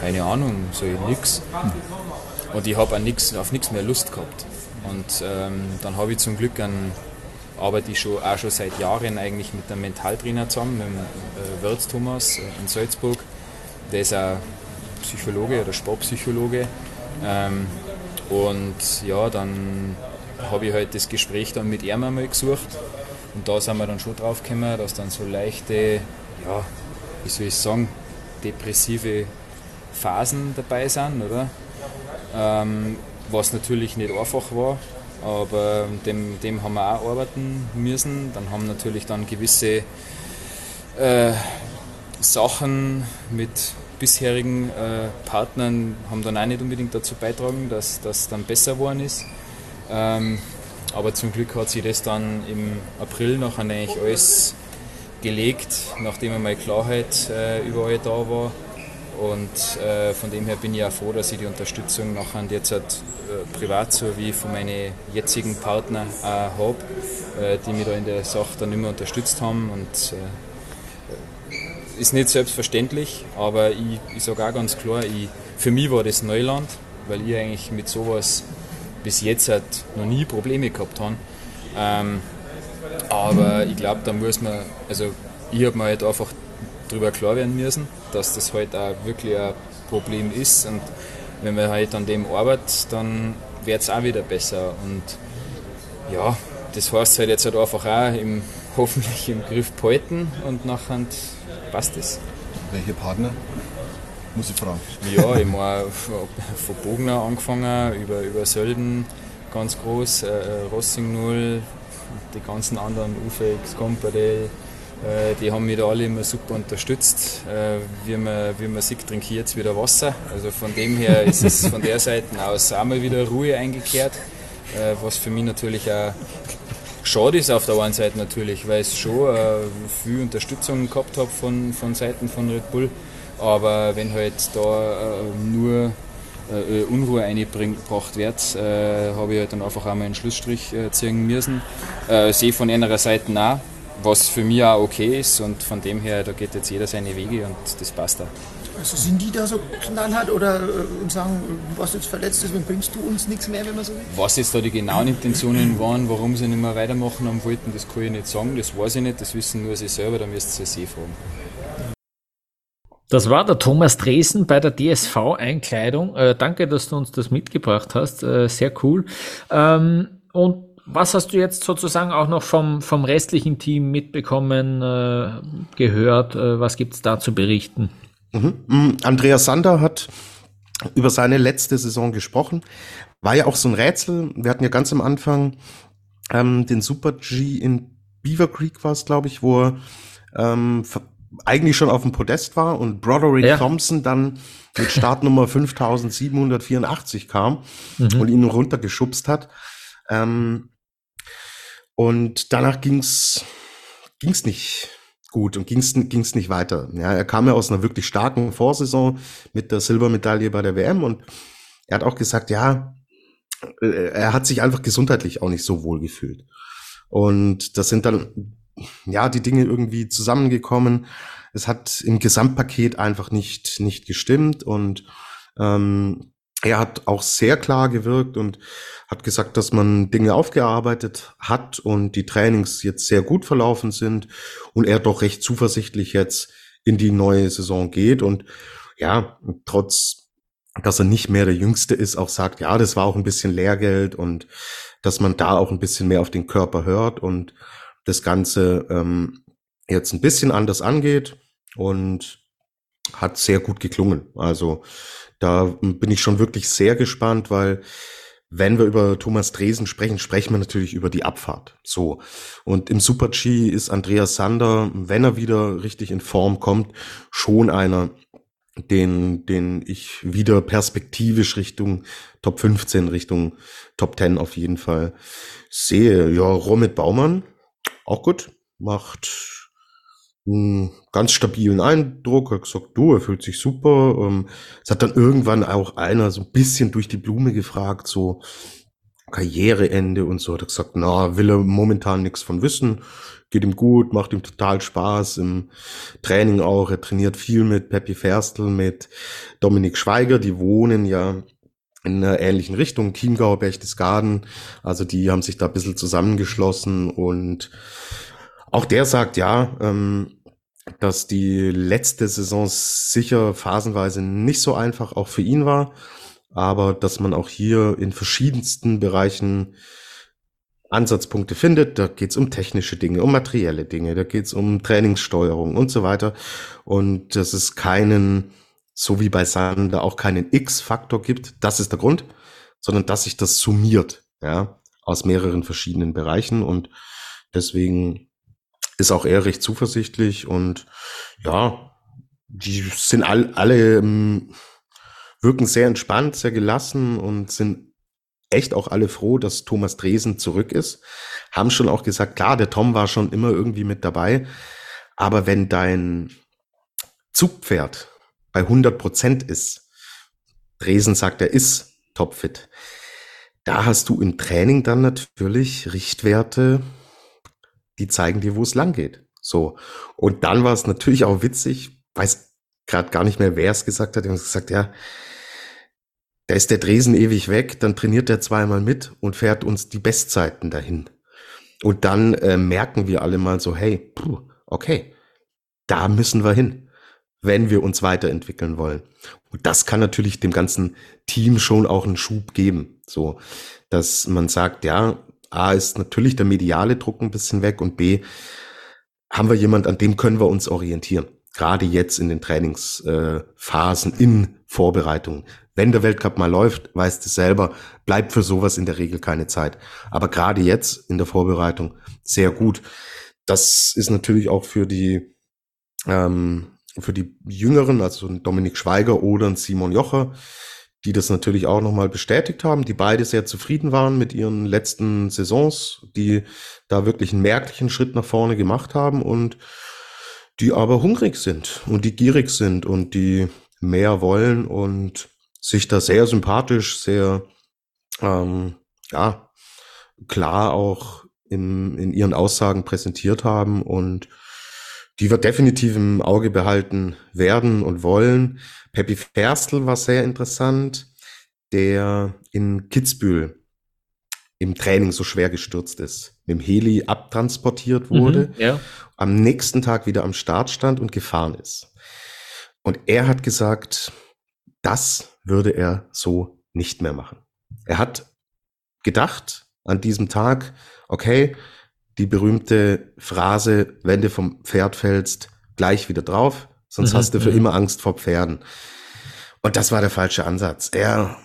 [SPEAKER 7] keine Ahnung, sage ich nix. Und ich habe auf nichts mehr Lust gehabt. Und ähm, dann habe ich zum Glück einen arbeite ich schon, auch schon seit Jahren eigentlich mit einem Mentaltrainer zusammen, mit dem äh, Wirtz Thomas äh, in Salzburg. Der ist auch Psychologe oder Sportpsychologe. Ähm, und ja, dann habe ich halt das Gespräch dann mit ihm einmal gesucht. Und da sind wir dann schon drauf gekommen, dass dann so leichte, ja, wie soll ich sagen, depressive Phasen dabei sind, oder? Ähm, was natürlich nicht einfach war, aber dem, dem haben wir auch arbeiten müssen. Dann haben natürlich dann gewisse äh, Sachen mit bisherigen äh, Partnern haben dann auch nicht unbedingt dazu beitragen, dass das dann besser geworden ist. Ähm, aber zum Glück hat sich das dann im April noch eigentlich alles gelegt, nachdem einmal Klarheit äh, überall da war. Und äh, von dem her bin ich auch froh, dass ich die Unterstützung nachher jetzt halt, äh, privat sowie von meinen jetzigen Partnern auch habe, äh, die mich da in der Sache dann immer unterstützt haben. Und äh, ist nicht selbstverständlich, aber ich, ich sage auch ganz klar, ich, für mich war das Neuland, weil ich eigentlich mit sowas bis jetzt halt noch nie Probleme gehabt habe. Ähm, aber ich glaube, da muss man, also ich habe mir halt einfach darüber klar werden müssen, dass das halt auch wirklich ein Problem ist und wenn man halt an dem arbeitet, dann wird es auch wieder besser und ja, das heißt halt jetzt halt einfach auch im, hoffentlich im Griff behalten und nachher passt es.
[SPEAKER 9] Welche Partner? Muss ich fragen.
[SPEAKER 7] Ja, ich meine, von Bogner angefangen, über, über Sölden ganz groß, äh, Rossing 0, die ganzen anderen, UFX, Company, äh, die haben mich da alle immer super unterstützt. Äh, wie, man, wie man sieht, trinke ich jetzt wieder Wasser. Also von dem her ist es von der Seite aus auch mal wieder Ruhe eingekehrt, äh, was für mich natürlich auch schade ist auf der einen Seite natürlich, weil ich schon viel Unterstützung gehabt habe von, von Seiten von Red Bull. Aber wenn halt da nur Unruhe eingebracht wird, äh, habe ich halt dann einfach auch mal einen Schlussstrich äh, ziehen müssen. Äh, sehe von einer Seite auch, was für mich auch okay ist und von dem her, da geht jetzt jeder seine Wege und das passt da.
[SPEAKER 10] Also sind die da so knallhart oder äh, und sagen, was jetzt verletzt ist, dann bringst du uns nichts mehr, wenn man so will?
[SPEAKER 7] Was jetzt da die genauen Intentionen waren, warum sie nicht mehr weitermachen haben wollten, das kann ich nicht sagen, das weiß ich nicht, das wissen nur sie selber, da müsst ihr sie fragen.
[SPEAKER 2] Das war der Thomas Dresen bei der DSV-Einkleidung. Äh, danke, dass du uns das mitgebracht hast. Äh, sehr cool. Ähm, und was hast du jetzt sozusagen auch noch vom, vom restlichen Team mitbekommen, äh, gehört? Äh, was gibt es da zu berichten?
[SPEAKER 3] Mhm. Mm, Andreas Sander hat über seine letzte Saison gesprochen. War ja auch so ein Rätsel. Wir hatten ja ganz am Anfang ähm, den Super G in Beaver Creek war es, glaube ich, wo er ähm, eigentlich schon auf dem Podest war und Broderick ja. Thompson dann mit Startnummer 5784 kam mhm. und ihn runtergeschubst hat. Ähm, und danach ging's ging's nicht gut und ging's ging's nicht weiter. Ja, er kam ja aus einer wirklich starken Vorsaison mit der Silbermedaille bei der WM und er hat auch gesagt, ja, äh, er hat sich einfach gesundheitlich auch nicht so wohl gefühlt. Und das sind dann ja die Dinge irgendwie zusammengekommen. Es hat im Gesamtpaket einfach nicht nicht gestimmt und ähm, er hat auch sehr klar gewirkt und hat gesagt, dass man Dinge aufgearbeitet hat und die Trainings jetzt sehr gut verlaufen sind und er doch recht zuversichtlich jetzt in die neue Saison geht und ja, trotz, dass er nicht mehr der Jüngste ist, auch sagt, ja, das war auch ein bisschen Lehrgeld und dass man da auch ein bisschen mehr auf den Körper hört und das Ganze ähm, jetzt ein bisschen anders angeht und hat sehr gut geklungen. Also da bin ich schon wirklich sehr gespannt, weil wenn wir über Thomas Dresen sprechen, sprechen wir natürlich über die Abfahrt. So. Und im Super G ist Andreas Sander, wenn er wieder richtig in Form kommt, schon einer, den, den ich wieder perspektivisch Richtung Top 15, Richtung Top 10 auf jeden Fall sehe. Ja, Romit Baumann, auch gut, macht einen ganz stabilen Eindruck, hat gesagt, du, er fühlt sich super. Ähm, es hat dann irgendwann auch einer so ein bisschen durch die Blume gefragt, so Karriereende und so. Hat er gesagt, na, will er momentan nichts von wissen, geht ihm gut, macht ihm total Spaß im Training auch. Er trainiert viel mit Peppi Ferstl, mit Dominik Schweiger, die wohnen ja in einer ähnlichen Richtung, Chiemgau, Berchtesgaden. Also die haben sich da ein bisschen zusammengeschlossen und auch der sagt ja, ähm, dass die letzte Saison sicher phasenweise nicht so einfach auch für ihn war, aber dass man auch hier in verschiedensten Bereichen Ansatzpunkte findet. Da geht's um technische Dinge, um materielle Dinge, da geht's um Trainingssteuerung und so weiter. Und dass es keinen, so wie bei Sander, auch keinen X-Faktor gibt. Das ist der Grund, sondern dass sich das summiert, ja, aus mehreren verschiedenen Bereichen. Und deswegen ist auch eher recht zuversichtlich und ja, die sind all, alle ähm, wirken sehr entspannt, sehr gelassen und sind echt auch alle froh, dass Thomas Dresen zurück ist. Haben schon auch gesagt, klar, der Tom war schon immer irgendwie mit dabei, aber wenn dein Zugpferd bei 100 Prozent ist, Dresen sagt, er ist topfit, da hast du im Training dann natürlich Richtwerte, die zeigen dir, wo es lang geht. So. Und dann war es natürlich auch witzig, weiß gerade gar nicht mehr, wer es gesagt hat. Die haben gesagt, ja, da ist der Dresen ewig weg, dann trainiert er zweimal mit und fährt uns die Bestzeiten dahin. Und dann äh, merken wir alle mal so, hey, okay, da müssen wir hin, wenn wir uns weiterentwickeln wollen. Und das kann natürlich dem ganzen Team schon auch einen Schub geben. So, dass man sagt, ja, A ist natürlich der mediale Druck ein bisschen weg und B haben wir jemand, an dem können wir uns orientieren. Gerade jetzt in den Trainingsphasen, äh, in Vorbereitung. Wenn der Weltcup mal läuft, weißt du selber, bleibt für sowas in der Regel keine Zeit. Aber gerade jetzt in der Vorbereitung sehr gut. Das ist natürlich auch für die ähm, für die Jüngeren, also Dominik Schweiger oder Simon Jocher, die das natürlich auch nochmal bestätigt haben, die beide sehr zufrieden waren mit ihren letzten Saisons, die da wirklich einen merklichen Schritt nach vorne gemacht haben und die aber hungrig sind und die gierig sind und die mehr wollen und sich da sehr sympathisch, sehr ähm, ja klar auch in, in ihren Aussagen präsentiert haben und die wir definitiv im Auge behalten werden und wollen. Peppi Ferstl war sehr interessant, der in Kitzbühel im Training so schwer gestürzt ist, mit dem Heli abtransportiert wurde, mhm, ja. am nächsten Tag wieder am Start stand und gefahren ist. Und er hat gesagt, das würde er so nicht mehr machen. Er hat gedacht an diesem Tag, okay, die berühmte Phrase, wenn du vom Pferd fällst, gleich wieder drauf, sonst mhm, hast du für mhm. immer Angst vor Pferden. Und das war der falsche Ansatz. Er,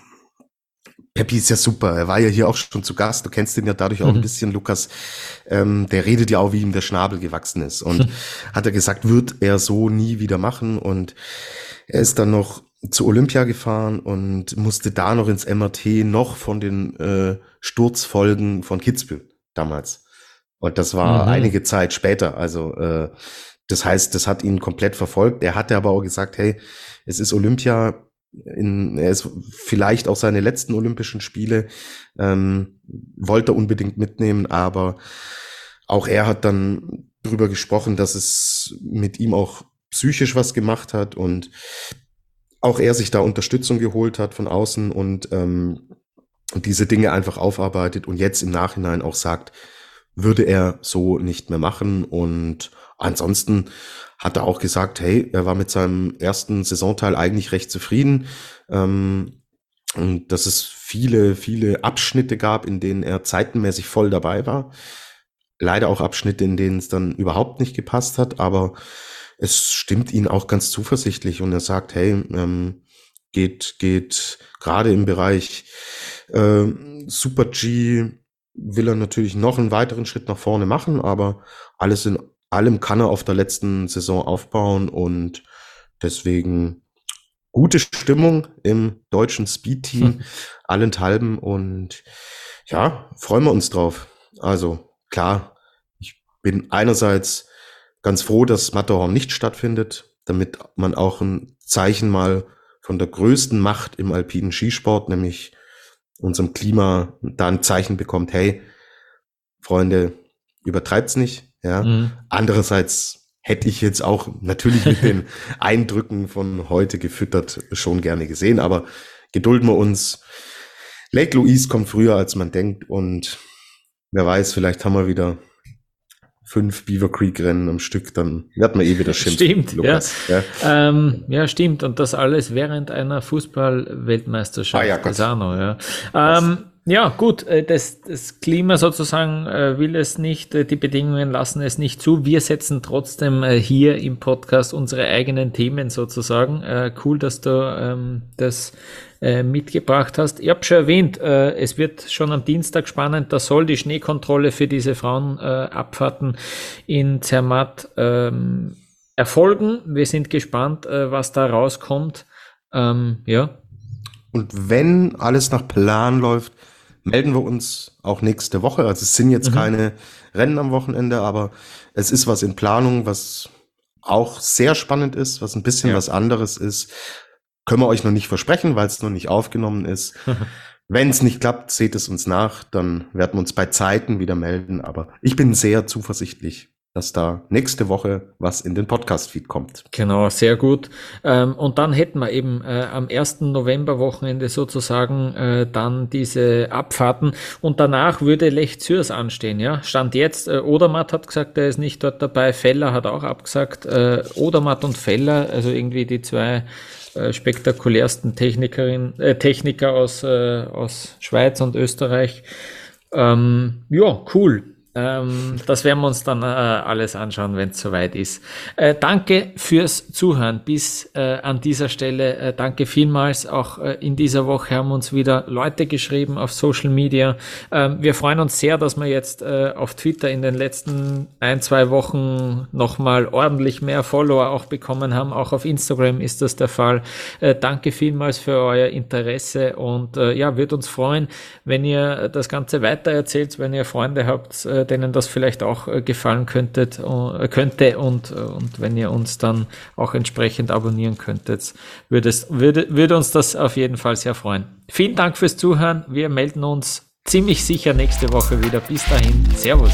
[SPEAKER 3] Peppi ist ja super. Er war ja hier auch schon zu Gast. Du kennst ihn ja dadurch auch mhm. ein bisschen, Lukas. Ähm, der redet ja auch, wie ihm der Schnabel gewachsen ist. Und hat er gesagt, wird er so nie wieder machen. Und er ist dann noch zu Olympia gefahren und musste da noch ins MRT noch von den äh, Sturzfolgen von Kitzbühel damals. Und das war mhm. einige Zeit später. Also äh, das heißt, das hat ihn komplett verfolgt. Er hatte aber auch gesagt, hey, es ist Olympia, in, er ist vielleicht auch seine letzten Olympischen Spiele, ähm, wollte er unbedingt mitnehmen, aber auch er hat dann drüber gesprochen, dass es mit ihm auch psychisch was gemacht hat und auch er sich da Unterstützung geholt hat von außen und, ähm, und diese Dinge einfach aufarbeitet und jetzt im Nachhinein auch sagt, würde er so nicht mehr machen und ansonsten hat er auch gesagt, hey, er war mit seinem ersten Saisonteil eigentlich recht zufrieden. Ähm, und dass es viele, viele Abschnitte gab, in denen er zeitenmäßig voll dabei war. Leider auch Abschnitte, in denen es dann überhaupt nicht gepasst hat, aber es stimmt ihn auch ganz zuversichtlich und er sagt, hey, ähm, geht, geht gerade im Bereich äh, Super G will er natürlich noch einen weiteren Schritt nach vorne machen, aber alles in allem kann er auf der letzten Saison aufbauen und deswegen gute Stimmung im deutschen Speed-Team, hm. allenthalben und ja, freuen wir uns drauf. Also klar, ich bin einerseits ganz froh, dass Matterhorn nicht stattfindet, damit man auch ein Zeichen mal von der größten Macht im alpinen Skisport, nämlich unserem Klima, da ein Zeichen bekommt, hey, Freunde, übertreibt's nicht, ja. Mhm. Andererseits hätte ich jetzt auch natürlich mit den Eindrücken von heute gefüttert schon gerne gesehen, aber gedulden wir uns. Lake Louise kommt früher, als man denkt und wer weiß, vielleicht haben wir wieder fünf Beaver Creek Rennen am Stück, dann wird man eh wieder
[SPEAKER 2] schimpfen. Stimmt, Lukas. Ja. Ja. Ähm, ja, stimmt. Und das alles während einer Fußball-Weltmeisterschaft. Ah, ja, Gott. ja. Ähm, ja, gut, äh, das, das Klima sozusagen äh, will es nicht, äh, die Bedingungen lassen es nicht zu. Wir setzen trotzdem hier im Podcast unsere eigenen Themen sozusagen. Cool, dass du ähm, das mitgebracht hast. Ich habe schon erwähnt, es wird schon am Dienstag spannend, da soll die Schneekontrolle für diese Frauenabfahrten in Zermatt ähm, erfolgen. Wir sind gespannt, was da rauskommt. Ähm, ja.
[SPEAKER 3] Und wenn alles nach Plan läuft, melden wir uns auch nächste Woche. Also es sind jetzt mhm. keine Rennen am Wochenende, aber es ist was in Planung, was auch sehr spannend ist, was ein bisschen ja. was anderes ist. Können wir euch noch nicht versprechen, weil es noch nicht aufgenommen ist. Wenn es nicht klappt, seht es uns nach, dann werden wir uns bei Zeiten wieder melden. Aber ich bin sehr zuversichtlich, dass da nächste Woche was in den Podcast-Feed kommt.
[SPEAKER 2] Genau, sehr gut. Ähm, und dann hätten wir eben äh, am 1. November-Wochenende sozusagen äh, dann diese Abfahrten und danach würde Lech Zürs anstehen, ja. Stand jetzt, äh, Odermatt hat gesagt, er ist nicht dort dabei, Feller hat auch abgesagt, äh, Odermatt und Feller, also irgendwie die zwei äh, spektakulärsten Technikerin, äh, Techniker aus, äh, aus Schweiz und Österreich. Ähm, ja, cool. Ähm, das werden wir uns dann äh, alles anschauen, wenn es soweit ist. Äh, danke fürs Zuhören bis äh, an dieser Stelle. Äh, danke vielmals. Auch äh, in dieser Woche haben uns wieder Leute geschrieben auf Social Media. Ähm, wir freuen uns sehr, dass wir jetzt äh, auf Twitter in den letzten ein, zwei Wochen nochmal ordentlich mehr Follower auch bekommen haben. Auch auf Instagram ist das der Fall. danke vielmals für euer Interesse und ja, wird uns freuen, wenn ihr das Ganze weiter erzählt, wenn ihr Freunde habt, denen das vielleicht auch äh, gefallen könntet, äh, könnte und, äh, und wenn ihr uns dann auch entsprechend abonnieren könntet, würde, es, würde, würde uns das auf jeden Fall sehr freuen. Vielen Dank fürs Zuhören. Wir melden uns ziemlich sicher nächste Woche wieder. Bis dahin. Servus.